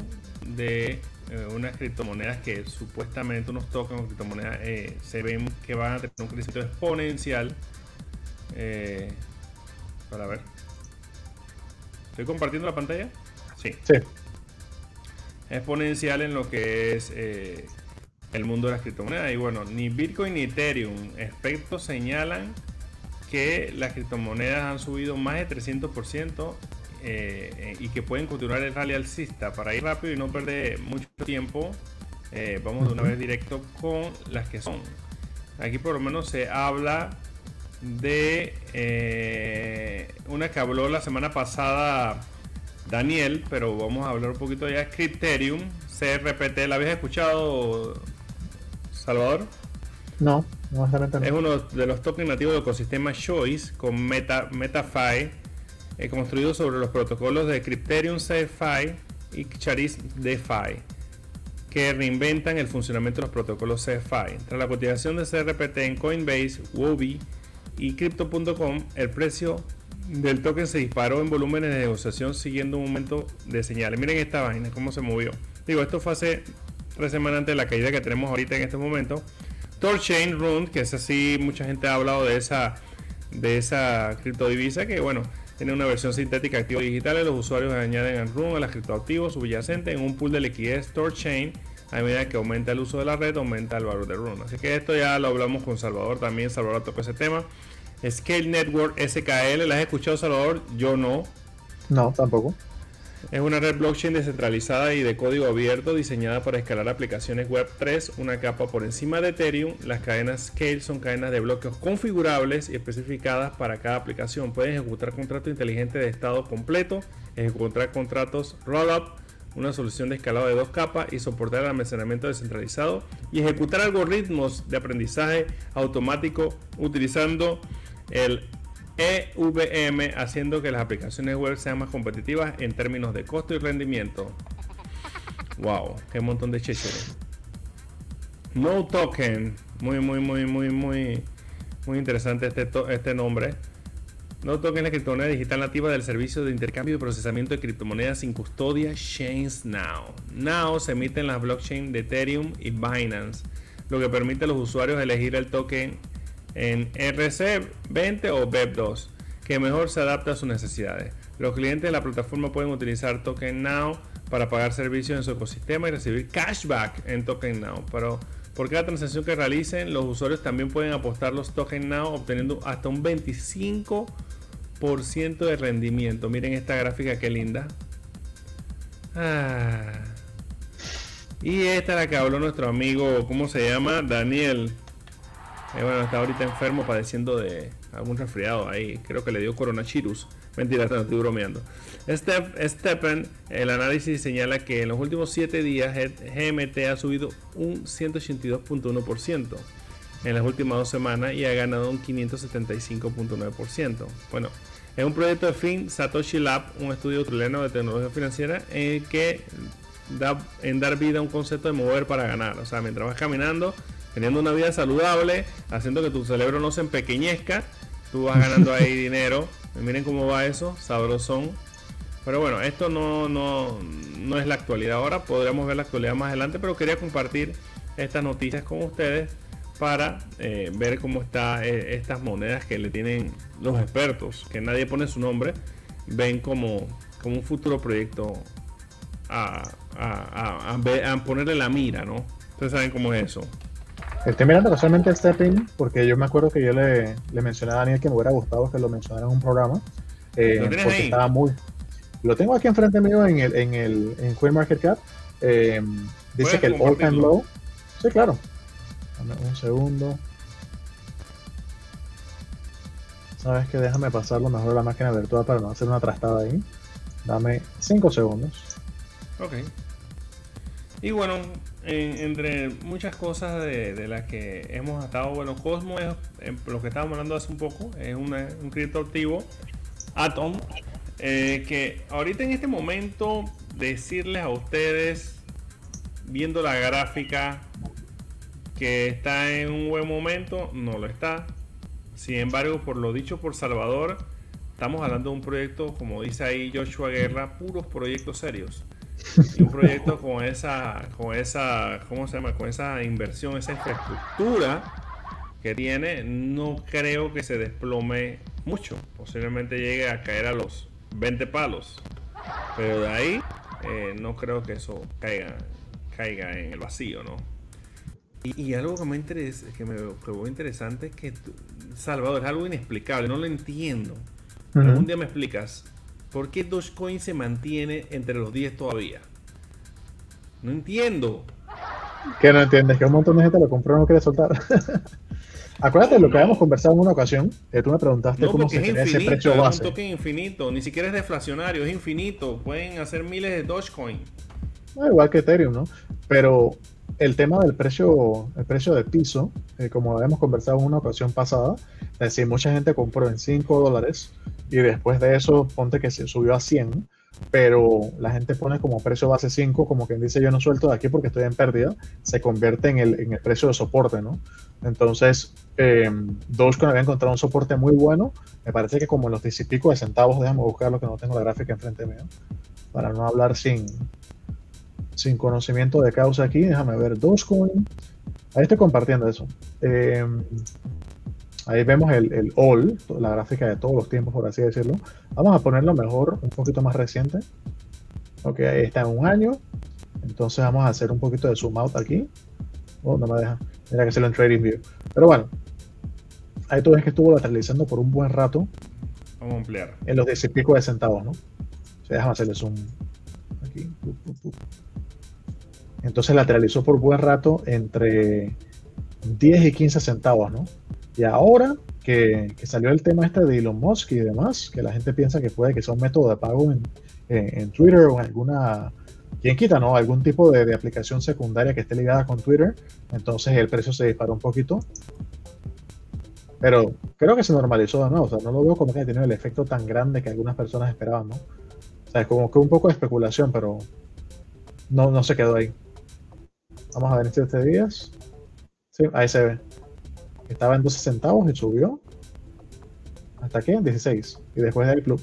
de eh, unas criptomonedas que supuestamente unos tokens o criptomonedas eh, se ven que van a tener un crecimiento exponencial eh, para ver. ¿Estoy compartiendo la pantalla? Sí. Exponencial en lo que es el mundo de las criptomonedas. Y bueno, ni Bitcoin ni Ethereum expertos señalan que las criptomonedas han subido más de 300% eh, y que pueden continuar el rally alcista. Para ir rápido y no perder mucho tiempo, vamos de una vez directo con las que son. Aquí por lo menos se habla de eh, una que habló la semana pasada Daniel, pero vamos a hablar un poquito ya. Crypterium, CRPT, ¿la habías escuchado, Salvador? No, no, Es uno de los tokens nativos del ecosistema Choice con Meta, MetaFi, eh, construido sobre los protocolos de Crypterium CFI y Charis DeFi, que reinventan el funcionamiento de los protocolos CFI. Tras la cotización de CRPT en Coinbase, Wobi y Crypto.com, el precio del token se disparó en volúmenes de negociación siguiendo un momento de señales. Miren esta vaina, cómo se movió. Digo, esto fue hace tres semanas antes de la caída que tenemos ahorita en este momento. Torchain Run, que es así, mucha gente ha hablado de esa, de esa criptodivisa que, bueno, tiene una versión sintética de activos digitales. Los usuarios añaden al Run a las criptoactivos subyacentes en un pool de liquidez Torchain. A medida que aumenta el uso de la red, aumenta el valor de Run. Así que esto ya lo hablamos con Salvador también. Salvador tocó ese tema. Scale Network SKL, ¿la has escuchado, Salvador? Yo no. No, tampoco. Es una red blockchain descentralizada y de código abierto diseñada para escalar aplicaciones web 3, una capa por encima de Ethereum. Las cadenas Scale son cadenas de bloques configurables y especificadas para cada aplicación. Pueden ejecutar contratos inteligentes de estado completo, ejecutar contratos rollup, una solución de escalado de dos capas y soportar el almacenamiento descentralizado y ejecutar algoritmos de aprendizaje automático utilizando el EVM, haciendo que las aplicaciones web sean más competitivas en términos de costo y rendimiento. Wow, qué montón de chécheres. No token, muy, muy, muy, muy, muy, muy interesante este, este nombre. No token la criptomoneda digital nativa del servicio de intercambio y procesamiento de criptomonedas sin custodia Chains Now. Now se emite en las blockchain de Ethereum y Binance, lo que permite a los usuarios elegir el token en RC20 o BEP2, que mejor se adapta a sus necesidades. Los clientes de la plataforma pueden utilizar Token Now para pagar servicios en su ecosistema y recibir cashback en Token Now. Pero por cada transacción que realicen, los usuarios también pueden apostar los Token Now obteniendo hasta un 25% de rendimiento. Miren esta gráfica que linda. Ah. Y esta es la que habló nuestro amigo, ¿cómo se llama? Daniel. Eh, bueno, está ahorita enfermo padeciendo de algún resfriado ahí. Creo que le dio coronavirus. Mentira, no estoy bromeando. Stephen, el análisis señala que en los últimos 7 días GMT ha subido un 182.1% en las últimas dos semanas y ha ganado un 575.9%. Bueno, es un proyecto de fin Satoshi Lab, un estudio australiano de tecnología financiera en el que da en dar vida a un concepto de mover para ganar. O sea, mientras vas caminando, teniendo una vida saludable, haciendo que tu cerebro no se empequeñezca, tú vas ganando ahí [laughs] dinero. Miren cómo va eso, sabrosón. Pero bueno, esto no, no, no es la actualidad ahora, podríamos ver la actualidad más adelante, pero quería compartir estas noticias con ustedes para eh, ver cómo están eh, estas monedas que le tienen los expertos, que nadie pone su nombre, ven como, como un futuro proyecto a, a, a, a ponerle la mira, ¿no? Ustedes saben cómo es eso. Estoy mirando casualmente Stepping porque yo me acuerdo que yo le, le, mencioné a Daniel que me hubiera gustado que lo mencionara en un programa. Eh, ¿Lo porque estaba muy. Lo tengo aquí enfrente mío en el, en el en Coin Market Cap. Eh, dice que el all time low. Sí, claro. Dame un segundo. Sabes que déjame pasarlo mejor a la máquina virtual para no hacer una trastada ahí. Dame 5 segundos. Ok. Y bueno, entre muchas cosas de, las que hemos estado, bueno, Cosmo es lo que estábamos hablando hace un poco, es un criptoactivo Atom, eh, que ahorita en este momento decirles a ustedes, viendo la gráfica, que está en un buen momento, no lo está. Sin embargo, por lo dicho por Salvador, estamos hablando de un proyecto, como dice ahí Joshua Guerra, puros proyectos serios y un proyecto con esa, con esa, ¿cómo se llama? Con esa inversión, esa infraestructura que tiene, no creo que se desplome mucho. Posiblemente llegue a caer a los 20 palos. Pero de ahí eh, no creo que eso caiga, caiga en el vacío, ¿no? Y, algo que me interesa, que me que interesante es que Salvador es algo inexplicable, no lo entiendo. Algún día me explicas ¿Por qué Dogecoin se mantiene entre los 10 todavía? No entiendo. ¿Qué no entiendes? Que un montón de gente lo compró y no quiere soltar. [laughs] Acuérdate de lo que habíamos conversado en una ocasión, que tú me preguntaste cómo se genera ese precio base. Es un token infinito, ni siquiera es deflacionario, es infinito. Pueden hacer miles de Dogecoin. igual que Ethereum, ¿no? Pero el tema del precio, el precio de piso, eh, como habíamos conversado en una ocasión pasada, es decir, mucha gente compró en 5 dólares y después de eso, ponte que se subió a 100, pero la gente pone como precio base 5, como quien dice yo no suelto de aquí porque estoy en pérdida, se convierte en el, en el precio de soporte, ¿no? Entonces, eh, Dogecoin había encontrado un soporte muy bueno, me parece que como en los 10 y pico de centavos, déjame buscarlo que no tengo la gráfica enfrente mío, para no hablar sin, sin conocimiento de causa aquí, déjame ver, Dogecoin, ahí estoy compartiendo eso. Eh, Ahí vemos el, el, all, la gráfica de todos los tiempos, por así decirlo. Vamos a ponerlo mejor, un poquito más reciente. Ok, ahí está en un año. Entonces vamos a hacer un poquito de zoom out aquí. Oh, no me deja. Mira que se lo en Trading View. Pero bueno, ahí tú ves que estuvo lateralizando por un buen rato. Vamos a ampliar. En los 10 y pico de centavos, ¿no? O sea, déjame hacerle zoom aquí. Entonces lateralizó por buen rato entre 10 y 15 centavos, ¿no? Y ahora que, que, salió el tema este de Elon Musk y demás, que la gente piensa que puede que sea un método de pago en, en, en Twitter o en alguna, quién quita, ¿no? Algún tipo de, de, aplicación secundaria que esté ligada con Twitter, entonces el precio se disparó un poquito. Pero creo que se normalizó de nuevo, o sea, no lo veo como que haya tenido el efecto tan grande que algunas personas esperaban, ¿no? O sea, es como que un poco de especulación, pero no, no se quedó ahí. Vamos a ver en 7 días. Sí, ahí se ve. Estaba en 12 centavos y subió. Hasta qué? 16 y después del club.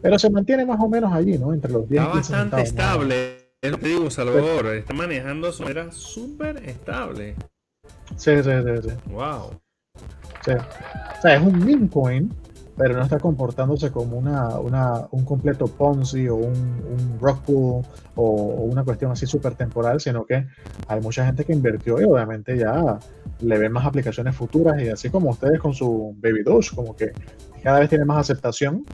Pero se mantiene más o menos allí ¿no? entre los 10 está bastante centavos, estable que digo Salvador. Está manejando su manera súper estable. Sí, sí, sí, sí. Wow. Sí. o sea es un meme coin pero no está comportándose como una, una, un completo Ponzi o un, un rock pool o, o, una cuestión así súper temporal, sino que hay mucha gente que invirtió y obviamente ya le ven más aplicaciones futuras y así como ustedes con su Baby como que cada vez tiene más aceptación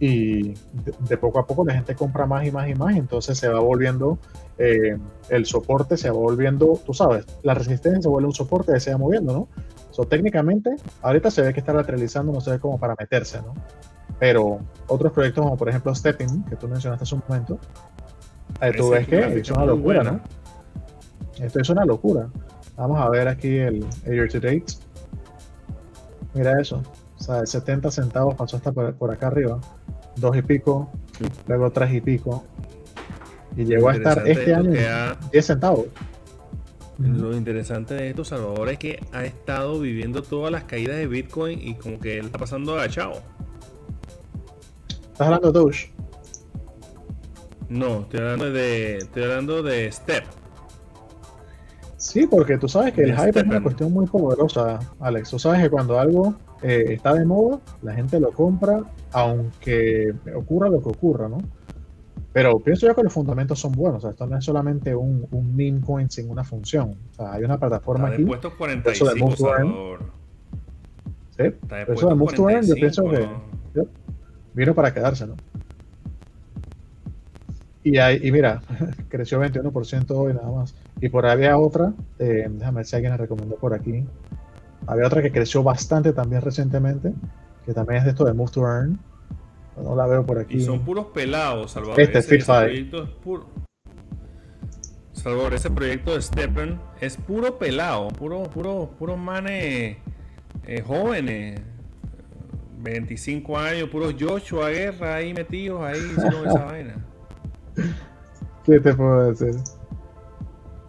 y de, de poco a poco la gente compra más y más y más y entonces se va volviendo eh, el soporte, se va volviendo, tú sabes, la resistencia se vuelve un soporte se va moviendo, ¿no? So, técnicamente, ahorita se ve que está lateralizando, no se ve como para meterse, ¿no? Pero otros proyectos como por ejemplo Stepping, que tú mencionaste hace un momento, ahí tú ves que es una locura, buena. ¿no? Esto es una locura. Vamos a ver aquí el, el year to date. Mira eso. O sea, de 70 centavos pasó hasta por, por acá arriba. Dos y pico, sí. luego tres y pico. Y llegó a estar este año ha... 10 centavos. Lo interesante de esto, Salvador, es que ha estado viviendo todas las caídas de Bitcoin y como que él está pasando agachado. ¿Estás hablando de Doge? No, estoy hablando de, estoy hablando de Step. Sí, porque tú sabes que el hype es una cuestión muy poderosa, Alex. Tú sabes que cuando algo eh, está de moda, la gente lo compra, aunque ocurra lo que ocurra, ¿no? Pero pienso yo que los fundamentos son buenos. O sea, esto no es solamente un, un meme coin sin una función. O sea, hay una plataforma está aquí. Puestos 45, de Move to Earn. Sí, eso de Move to Earn, yo pienso ¿no? que ¿sí? vino para quedarse, ¿no? Y, hay, y mira, [laughs] creció 21% hoy nada más. Y por ahí había otra, eh, déjame ver si alguien la recomendó por aquí. Había otra que creció bastante también recientemente, que también es de esto de Move to Earn. No la veo por aquí. Y son puros pelados, Salvador. Este ese proyecto es puro. Salvador, ese proyecto de Steppen es puro pelado, puro, puro, puro manes eh, jóvenes. 25 años, puros Joshua Guerra ahí metidos ahí hicieron esa [laughs] vaina. ¿Qué te puedo decir?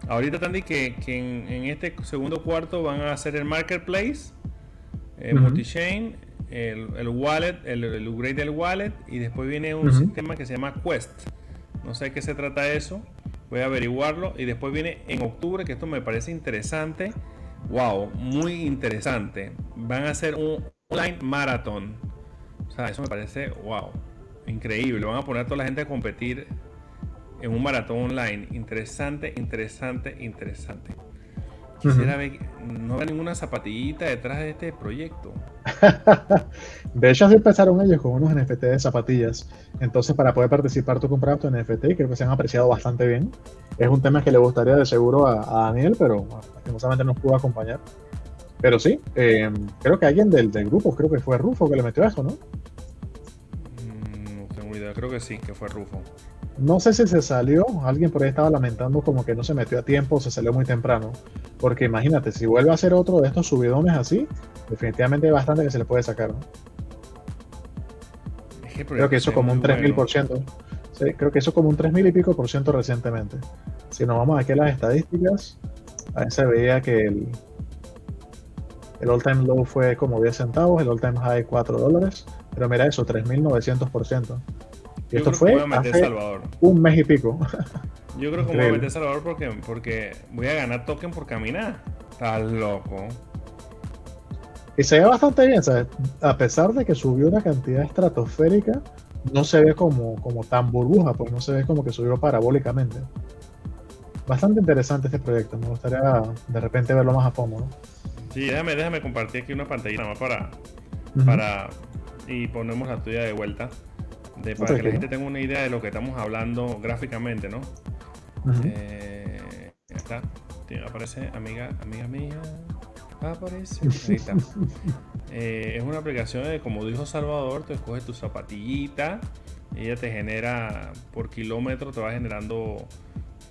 Ahorita están que, que en, en, este segundo cuarto van a hacer el marketplace, eh, uh -huh. multi-chain, el, el, wallet, el, el, upgrade del wallet y después viene un uh -huh. sistema que se llama Quest. No sé de qué se trata eso, voy a averiguarlo y después viene en octubre, que esto me parece interesante. Wow, muy interesante. Van a hacer un online marathon. O sea, eso me parece wow, increíble. Van a poner a toda la gente a competir en un maratón online. Interesante, interesante, interesante. Quisiera uh -huh. ver, no hay ninguna zapatillita detrás de este proyecto. [laughs] de hecho, así empezaron ellos con unos NFT de zapatillas. Entonces, para poder participar, tú compras tu NFT, creo que se han apreciado bastante bien. Es un tema que le gustaría de seguro a, a Daniel, pero lastimosamente no nos pudo acompañar. Pero sí, eh, creo que alguien del, del, grupo, creo que fue Rufo que le metió eso, ¿no? Mm, no tengo idea, creo que sí, que fue Rufo. No sé si se salió, alguien por ahí estaba lamentando como que no se metió a tiempo o se salió muy temprano. Porque imagínate, si vuelve a hacer otro de estos subidones así, definitivamente hay bastante que se le puede sacar. ¿no? Es que Creo que eso como un 3000%. Bueno. Sí, creo que eso como un 3000 y pico por ciento recientemente. Si nos vamos aquí a las estadísticas, ahí se veía que el, el all time low fue como 10 centavos, el all time high 4 dólares. Pero mira eso, 3900%. Y Yo esto creo que fue voy a meter hace Salvador. un mes y pico. Yo creo que me voy a meter Salvador porque, porque voy a ganar token por caminar. Estás loco. Y se ve bastante bien, ¿sabes? A pesar de que subió una cantidad estratosférica, no se ve como, como tan burbuja, pues no se ve como que subió parabólicamente. Bastante interesante este proyecto, me gustaría de repente verlo más a fondo, ¿no? Sí, déjame, déjame compartir aquí una pantallita más para, para y ponemos la tuya de vuelta. De, para que la gente tenga una idea de lo que estamos hablando gráficamente, ¿no? Eh, está. Aparece, amiga, amiga mía. Aparece. Ahí está. Eh, es una aplicación de, como dijo Salvador, tú escoges tu zapatillita. Y ella te genera por kilómetro, te va generando.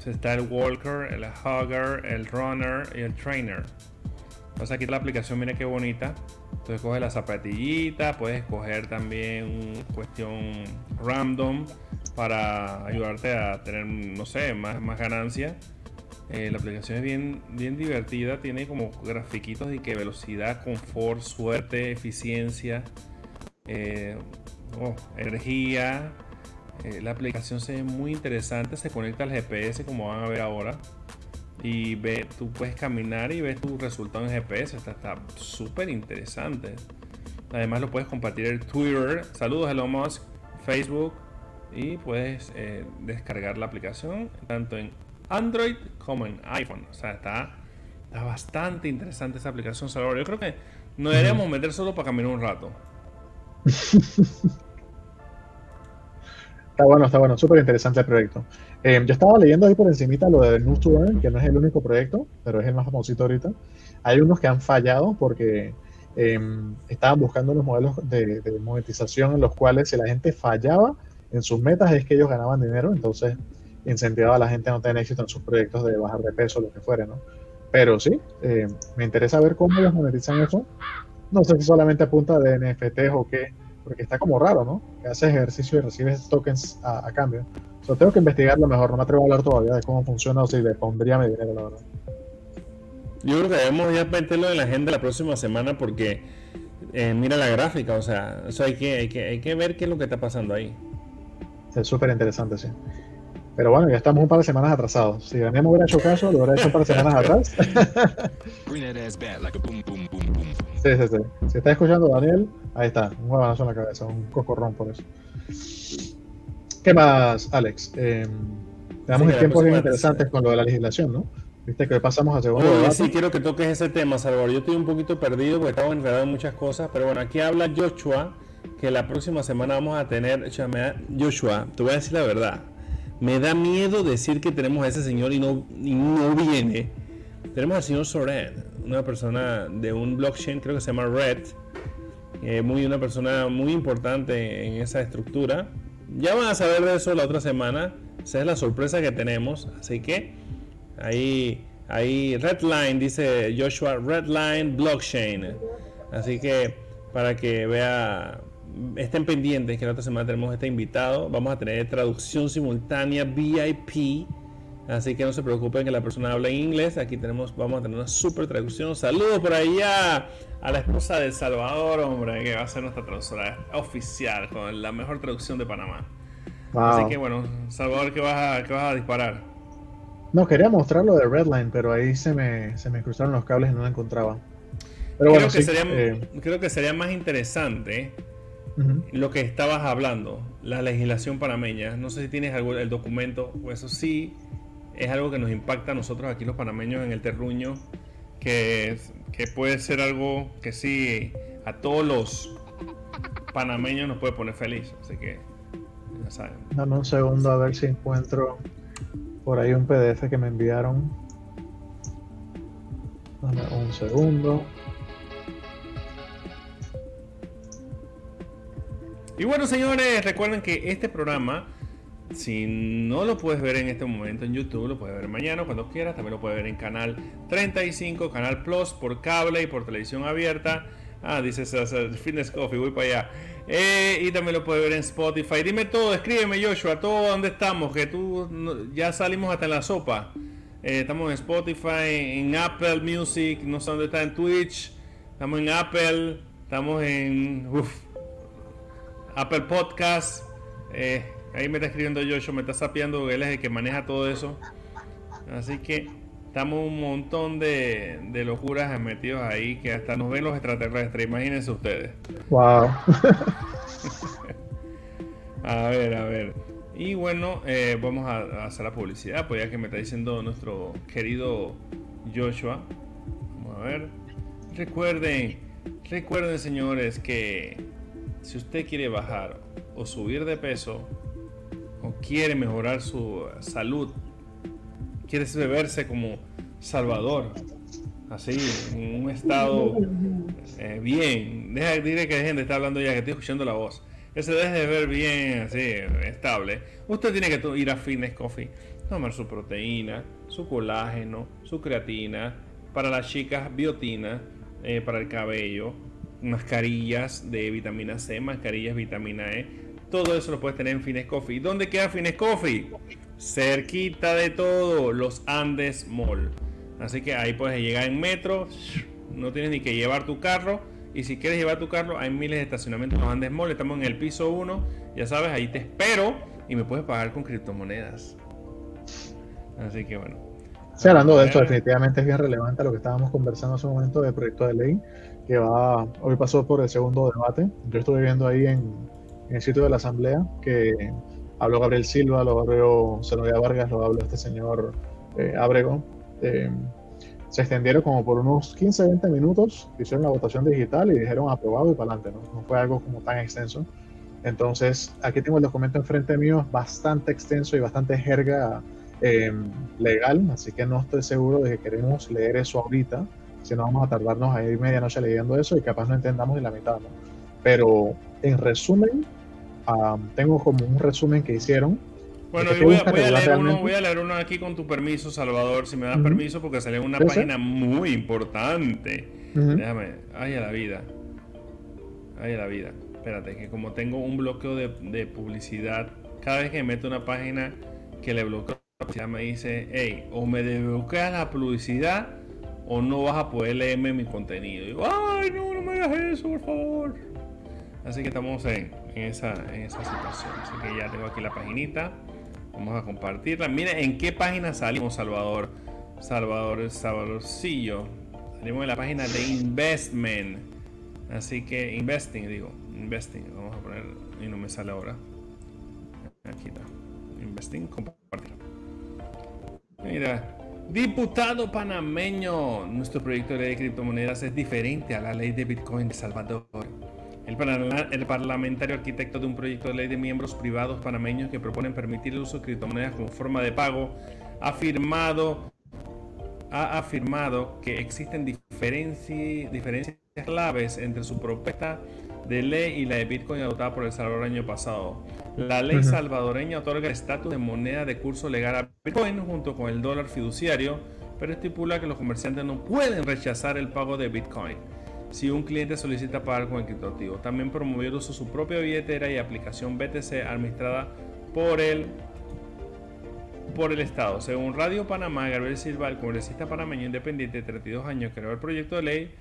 Está el walker, el hugger, el runner y el trainer. Entonces aquí la aplicación, mira qué bonita. Entonces coges la zapatillita, puedes escoger también cuestión random para ayudarte a tener, no sé, más, más ganancia. Eh, la aplicación es bien, bien divertida, tiene como grafiquitos de que velocidad, confort, suerte, eficiencia, eh, oh, energía. Eh, la aplicación se ve muy interesante, se conecta al GPS como van a ver ahora. Y ve, tú puedes caminar y ves tu resultado en GPS. Está está súper interesante. Además lo puedes compartir en Twitter. Saludos Elon Musk, Facebook. Y puedes eh, descargar la aplicación tanto en Android como en iPhone. O sea, está, está bastante interesante esa aplicación, Salvador. Yo creo que nos deberíamos meter solo para caminar un rato. [laughs] Está bueno, está bueno, súper interesante el proyecto. Eh, yo estaba leyendo ahí por encimita lo de News to Earn, que no es el único proyecto, pero es el más famosito ahorita. Hay unos que han fallado porque eh, estaban buscando unos modelos de, de monetización en los cuales si la gente fallaba en sus metas es que ellos ganaban dinero, entonces incentivaba a la gente a no tener éxito en sus proyectos de bajar de peso, lo que fuera, ¿no? Pero sí, eh, me interesa ver cómo ellos monetizan eso. No sé si solamente a punta de NFTs o qué, porque está como raro, ¿no? Que haces ejercicio y recibes tokens a, a cambio. O sea, tengo que investigarlo mejor, no me atrevo a hablar todavía de cómo funciona o si le pondría mi dinero, la verdad. Yo creo que debemos ya meterlo en la agenda la próxima semana porque eh, mira la gráfica, o sea, eso hay que, hay, que, hay que ver qué es lo que está pasando ahí. Es súper interesante, sí. Pero bueno, ya estamos un par de semanas atrasados. Si Daniel me hubiera hecho caso, lo hubiera hecho un par de semanas atrás. [laughs] Sí, sí, sí. Si está escuchando Daniel, ahí está, un guabanazo en la cabeza, un cocorrón por eso. ¿Qué más, Alex? Eh, Sí, tenemos la tiempos bien próxima- interesantes con lo de la legislación, ¿no? Viste que pasamos a segundo sí quiero que toques ese tema, Salvador. Yo estoy un poquito perdido porque estaba enredado en muchas cosas, pero bueno, aquí habla Joshua que la próxima semana vamos a tener, Joshua, te voy a decir la verdad. Me da miedo decir que tenemos a ese señor y no, no viene. Tenemos al señor Soren, una persona de un blockchain, creo que se llama Red, eh, muy, una persona muy importante en esa estructura. Ya van a saber de eso la otra semana. Esa es la sorpresa que tenemos. Así que ahí, ahí Redline, dice Joshua, Redline Blockchain. Así que para que vea, estén pendientes que la otra semana tenemos este invitado. Vamos a tener traducción simultánea VIP. Así que no se preocupen que la persona habla en inglés. Aquí tenemos, vamos a tener una super traducción. Saludos por allá a la esposa de Salvador, hombre, que va a ser nuestra traductora oficial con la mejor traducción de Panamá. Wow. Así que bueno, Salvador, ¿qué vas a, qué vas a disparar? No, quería mostrar lo de Redline, pero ahí se me, se me cruzaron los cables y no lo encontraba. Pero creo, bueno, que sí, sería, eh, creo que sería más interesante lo que estabas hablando, la legislación panameña. No sé si tienes algo, el documento, o eso sí, es algo que nos impacta a nosotros aquí los panameños en el terruño, que, que puede ser algo que sí a todos los panameños nos puede poner feliz. Así que, ya saben. Dame un segundo a ver si encuentro por ahí un PDF que me enviaron. Dame un segundo. Y bueno, señores, recuerden que este programa, si no lo puedes ver en este momento en YouTube, lo puedes ver mañana cuando quieras. También lo puedes ver en canal 35, canal Plus, por cable y por televisión abierta. Ah, dice Fitness Coffee, voy para allá. Eh, y también lo puedes ver en Spotify. Dime todo, escríbeme Joshua, todo dónde estamos, que tú ya salimos hasta en la sopa. Eh, estamos en Spotify, en Apple Music, no sé dónde está, en Twitch. Estamos en Apple, estamos en uf, Apple Podcast. Eh, ahí me está escribiendo Joshua, me está sapeando, él es el que maneja todo eso. Así que estamos un montón de, de locuras metidos ahí que hasta nos ven los extraterrestres, imagínense ustedes. Wow. [laughs] A ver, a ver. Y bueno, eh, vamos a, a hacer la publicidad, pues ya que me está diciendo nuestro querido Joshua. Vamos a ver. Recuerden, recuerden señores que si usted quiere bajar o subir de peso o quiere mejorar su salud, quiere verse como Salvador, así, en un estado eh, bien. Deja, dile que dejen de estar hablando ya, que estoy escuchando la voz. Que se deje de ver bien, así, estable. Usted tiene que ir a Fitness Coffee, tomar su proteína, su colágeno, su creatina, para las chicas biotina, eh, para el cabello, mascarillas de vitamina C, mascarillas vitamina E. Todo eso lo puedes tener en Fitness Coffee. ¿Y ¿Dónde queda Fitness Coffee? Cerquita de todo, los Andes Mall. Así que ahí puedes llegar en metro, no tienes ni que llevar tu carro. Y si quieres llevar tu carro, hay miles de estacionamientos en los Andes Mall. Estamos en el piso 1, ya sabes, ahí te espero y me puedes pagar con criptomonedas. Así que bueno. Sí, hablando de esto, definitivamente es bien relevante lo que estábamos conversando hace un momento del proyecto de ley que va, hoy pasó por el segundo debate. Yo estuve viendo ahí en, en el sitio de la Asamblea que habló Gabriel Silva, lo habló Zenobia Vargas, lo habló este señor eh, Abrego. Eh, se extendieron como por unos 15, 20 minutos, hicieron la votación digital y dijeron aprobado y para adelante, ¿no? no fue algo como tan extenso. Entonces, aquí tengo el documento enfrente mío, es bastante extenso y bastante jerga eh, legal, así que no estoy seguro de que queremos leer eso ahorita, si no vamos a tardarnos a ir medianoche leyendo eso y capaz no entendamos ni la mitad, ¿no? Pero en resumen, ah, tengo como un resumen que hicieron. Bueno, ¿Qué yo voy a, voy a leer uno, voy a leer uno aquí con tu permiso, Salvador, si me das Ujú. permiso, porque salió una página muy importante. Ujú. Déjame, ay a la vida. Ay a la vida. Espérate, que como tengo un bloqueo de, de publicidad, cada vez que meto una página que le bloqueo la publicidad me dice, hey, o me desbloqueas la publicidad o no vas a poder leerme mi contenido. Digo, ay, no, no me hagas eso, por favor. Así que estamos en, esa, en esa situación. Así que ya tengo aquí la paginita. Vamos a compartirla. Mira en qué página salimos, Salvador. Salvador, Salvadorcillo. Salimos en la página de Investment. Así que Investing, digo. Investing. Vamos a poner. Y no me sale ahora. Aquí está. Investing, compartir. Mira. Diputado panameño. Nuestro proyecto de ley de criptomonedas es diferente a la ley de Bitcoin de Salvador. El, parla- el parlamentario arquitecto de un proyecto de ley de miembros privados panameños que proponen permitir el uso de criptomonedas como forma de pago ha afirmado, ha afirmado que existen diferenci- diferencias claves entre su propuesta de ley y la de Bitcoin adoptada por El Salvador el año pasado. La ley salvadoreña otorga el estatus de moneda de curso legal a Bitcoin junto con el dólar fiduciario, pero estipula que los comerciantes no pueden rechazar el pago de Bitcoin si un cliente solicita pagar con el criptoactivo. También promovió el uso de su propia billetera y aplicación BTC administrada por el por el Estado. Según Radio Panamá, Gabriel Silva, el congresista panameño independiente de 32 años, creó el proyecto de ley.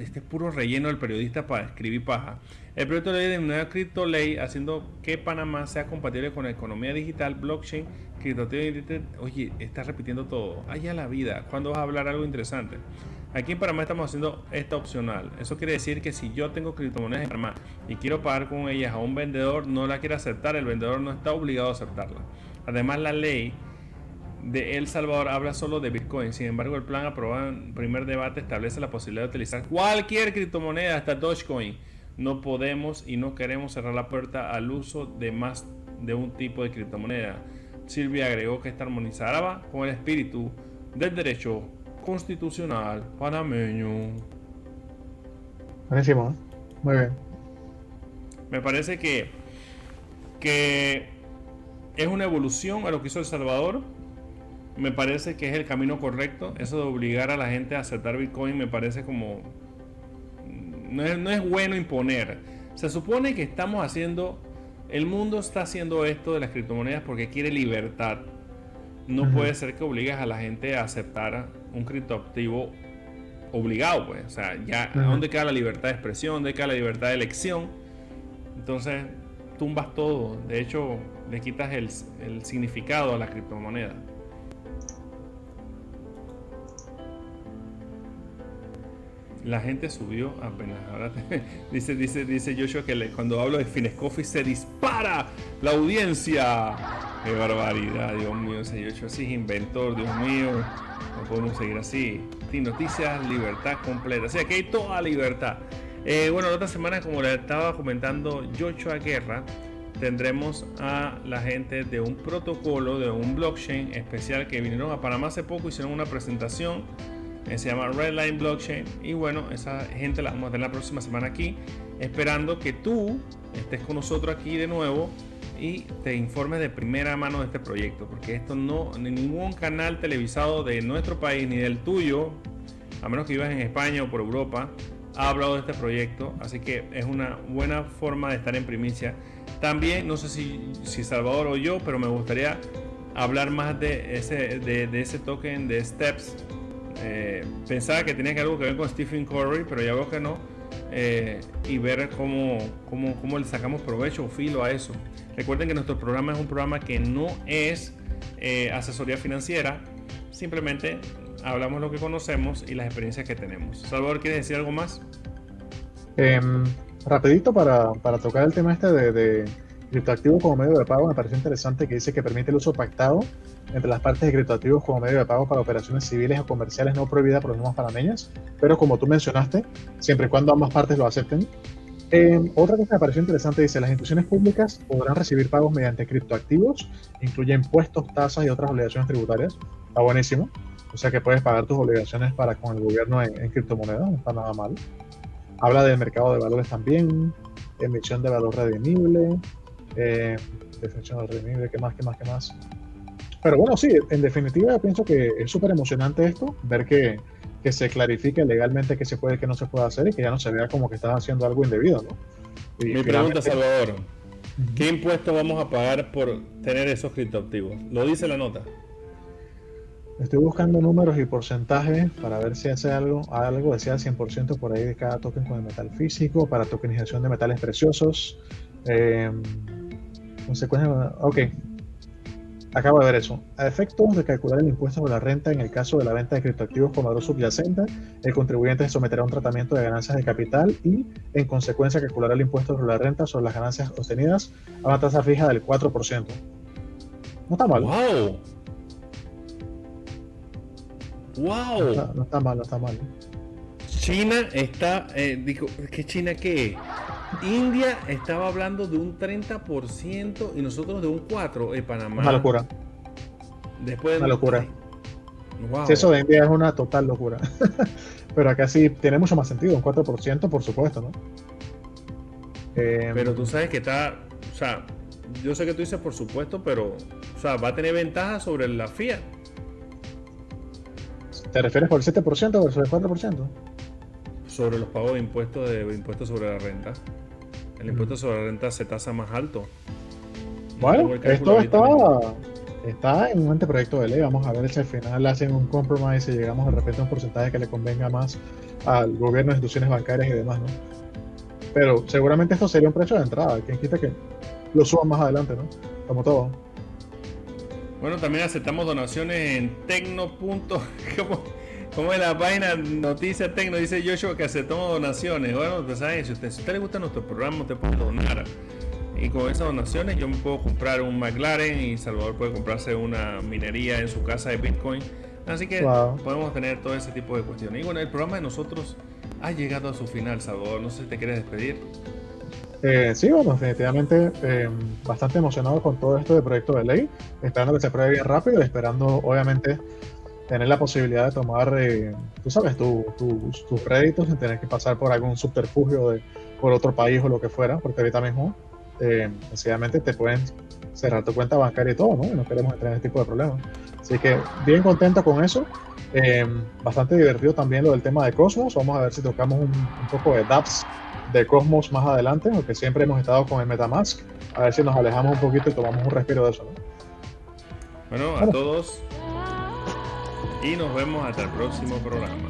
Este es puro relleno del periodista para escribir paja. El proyecto de ley de una cripto ley haciendo que Panamá sea compatible con la economía digital, blockchain, criptoactivo y internet. Oye, está repitiendo todo. Allá la vida. ¿Cuándo vas a hablar algo interesante? Aquí en Panamá estamos haciendo esta opcional. Eso quiere decir que si yo tengo criptomonedas en Panamá y quiero pagar con ellas a un vendedor, no la quiere aceptar, el vendedor no está obligado a aceptarla. Además, la ley de El Salvador habla solo de Bitcoin. Sin embargo, el plan aprobado en primer debate establece la posibilidad de utilizar cualquier criptomoneda, hasta Dogecoin. No podemos y no queremos cerrar la puerta al uso de más de un tipo de criptomoneda. Silvia agregó que esta armonizará con el espíritu del derecho constitucional panameño. Buenísimo, ¿eh? Muy bien. Me parece que, que es una evolución a lo que hizo El Salvador. Me parece que es el camino correcto. Eso de obligar a la gente a aceptar Bitcoin me parece como... no es, no es bueno imponer. Se supone que estamos haciendo, el mundo está haciendo esto de las criptomonedas porque quiere libertad. No puede ser que obligues a la gente a aceptar un criptoactivo obligado, pues. O sea, ya, Ujú. ¿dónde queda la libertad de expresión? ¿Dónde queda la libertad de elección? Entonces, tumbas todo. De hecho, le quitas el, el significado a la criptomoneda. La gente subió apenas. Ahora [laughs] te- dice, dice, dice Joshua que cuando hablo de Finescofi se dispara la audiencia. Qué barbaridad, Dios mío, ese Joshua sí es inventor, Dios mío. No podemos seguir así. Sí, noticias, libertad completa. O sea, que hay toda libertad. Eh, bueno, la otra semana, como le estaba comentando Joshua Guerra, tendremos a la gente de un protocolo, de un blockchain especial que vinieron a Panamá hace poco, hicieron una presentación se llama Redline Blockchain. Y bueno, esa gente la vamos a tener la próxima semana aquí, esperando que tú estés con nosotros aquí de nuevo y te informes de primera mano de este proyecto, porque esto no, ni ningún canal televisado de nuestro país ni del tuyo, a menos que vivas en España o por Europa, ha hablado de este proyecto, así que es una buena forma de estar en primicia. También, no sé si, si Salvador o yo, pero me gustaría hablar más de ese, de, de ese token de Steps. Eh, pensaba que tenía que algo que ver con Stephen Curry, pero ya veo que no. Eh, y ver cómo, cómo, cómo le sacamos provecho o filo a eso. Recuerden que nuestro programa es un programa que no es eh, asesoría financiera, simplemente hablamos lo que conocemos y las experiencias que tenemos. Salvador, ¿quieres decir algo más? Em, rapidito para, para tocar el tema este de, de criptoactivos como medio de pago, me pareció interesante que dice que permite el uso pactado entre las partes de criptoactivos como medio de pago para operaciones civiles o comerciales no prohibida por las normas panameñas, pero como tú mencionaste, siempre y cuando ambas partes lo acepten. Em, otra cosa que me pareció interesante dice, las instituciones públicas podrán recibir pagos mediante criptoactivos, incluye impuestos, tasas y otras obligaciones tributarias. Está buenísimo. O sea que puedes pagar tus obligaciones para con el gobierno en, criptomonedas, no está nada mal. Habla del mercado de valores también, emisión de valor redimible, eh, definición de redimible, ¿qué más, qué más, qué más? Pero bueno, sí, en definitiva pienso que es súper emocionante esto, ver que, que se clarifique legalmente qué se puede y qué no se puede hacer y que ya no se vea como que estás haciendo algo indebido, ¿no? Y Mi pregunta, Salvador. ¿qué impuesto vamos a pagar por tener esos criptoactivos? Lo dice la nota. Estoy buscando números y porcentajes para ver si hace algo, algo decía 100% por ahí de cada token con el metal físico, para tokenización de metales preciosos. Eh, consecuencia, ok. Acabo de ver eso. A efectos de calcular el impuesto sobre la renta en el caso de la venta de criptoactivos con valor subyacente, el contribuyente se someterá a un tratamiento de ganancias de capital y, en consecuencia, calculará el impuesto sobre la renta sobre las ganancias obtenidas a una tasa fija del 4%. No está mal. ¡Wow! No ¡Wow! está, no está mal, no está mal. China está, eh, digo, ¿qué China qué? India estaba hablando de un 30% y nosotros de un 4% en Panamá. Una locura. Después Una locura. Wow. Sí, eso de India es una total locura. [laughs] Pero acá sí tiene mucho más sentido, un 4%, por supuesto, ¿no? Eh, Pero tú sabes que está, o sea, yo sé que tú dices por supuesto, pero, o sea, va a tener ventaja sobre la Fiat. ¿Te refieres por el 7% versus el 4%? sobre los pagos de impuestos de impuestos sobre la renta. El impuesto sobre la renta se tasa más alto. No Bueno, esto está, está en un anteproyecto de ley. Vamos a ver si al final hacen un compromise y llegamos de repente a un porcentaje que le convenga más al gobierno, instituciones bancarias y demás, ¿no? Pero seguramente esto sería un precio de entrada. Quien quita que lo suban más adelante, ¿no? Como todo. Bueno, también aceptamos donaciones en tecno. [laughs] ¿Cómo, cómo es la página Noticia Tecno? Dice Joshua que aceptamos donaciones. Bueno, pues saben, si, usted, si a usted le gusta nuestro programa, usted puede donar. Y con esas donaciones yo me puedo comprar un McLaren y Salvador puede comprarse una minería en su casa de Bitcoin. Así que Wow. podemos tener todo ese tipo de cuestiones. Y bueno, el programa de nosotros ha llegado a su final, Salvador. No sé si te quieres despedir. Eh, sí, bueno, definitivamente eh, bastante emocionado con todo esto de proyecto de ley, esperando que se apruebe bien rápido y esperando, obviamente, tener la posibilidad de tomar, eh, tú sabes, tu- tus- tus créditos sin tener que pasar por algún subterfugio de, por otro país o lo que fuera, porque ahorita mismo, eh, sencillamente te pueden cerrar tu cuenta bancaria y todo, ¿no? Y no queremos entrar en ese tipo de problemas. Así que bien contento con eso. Eh, bastante divertido también lo del tema de Cosmos. Vamos a ver si tocamos un, un poco de dApps de Cosmos más adelante, porque siempre hemos estado con el Metamask. A ver si nos alejamos un poquito y tomamos un respiro de eso. ¿no? Bueno, a todos. Y nos vemos hasta el próximo programa.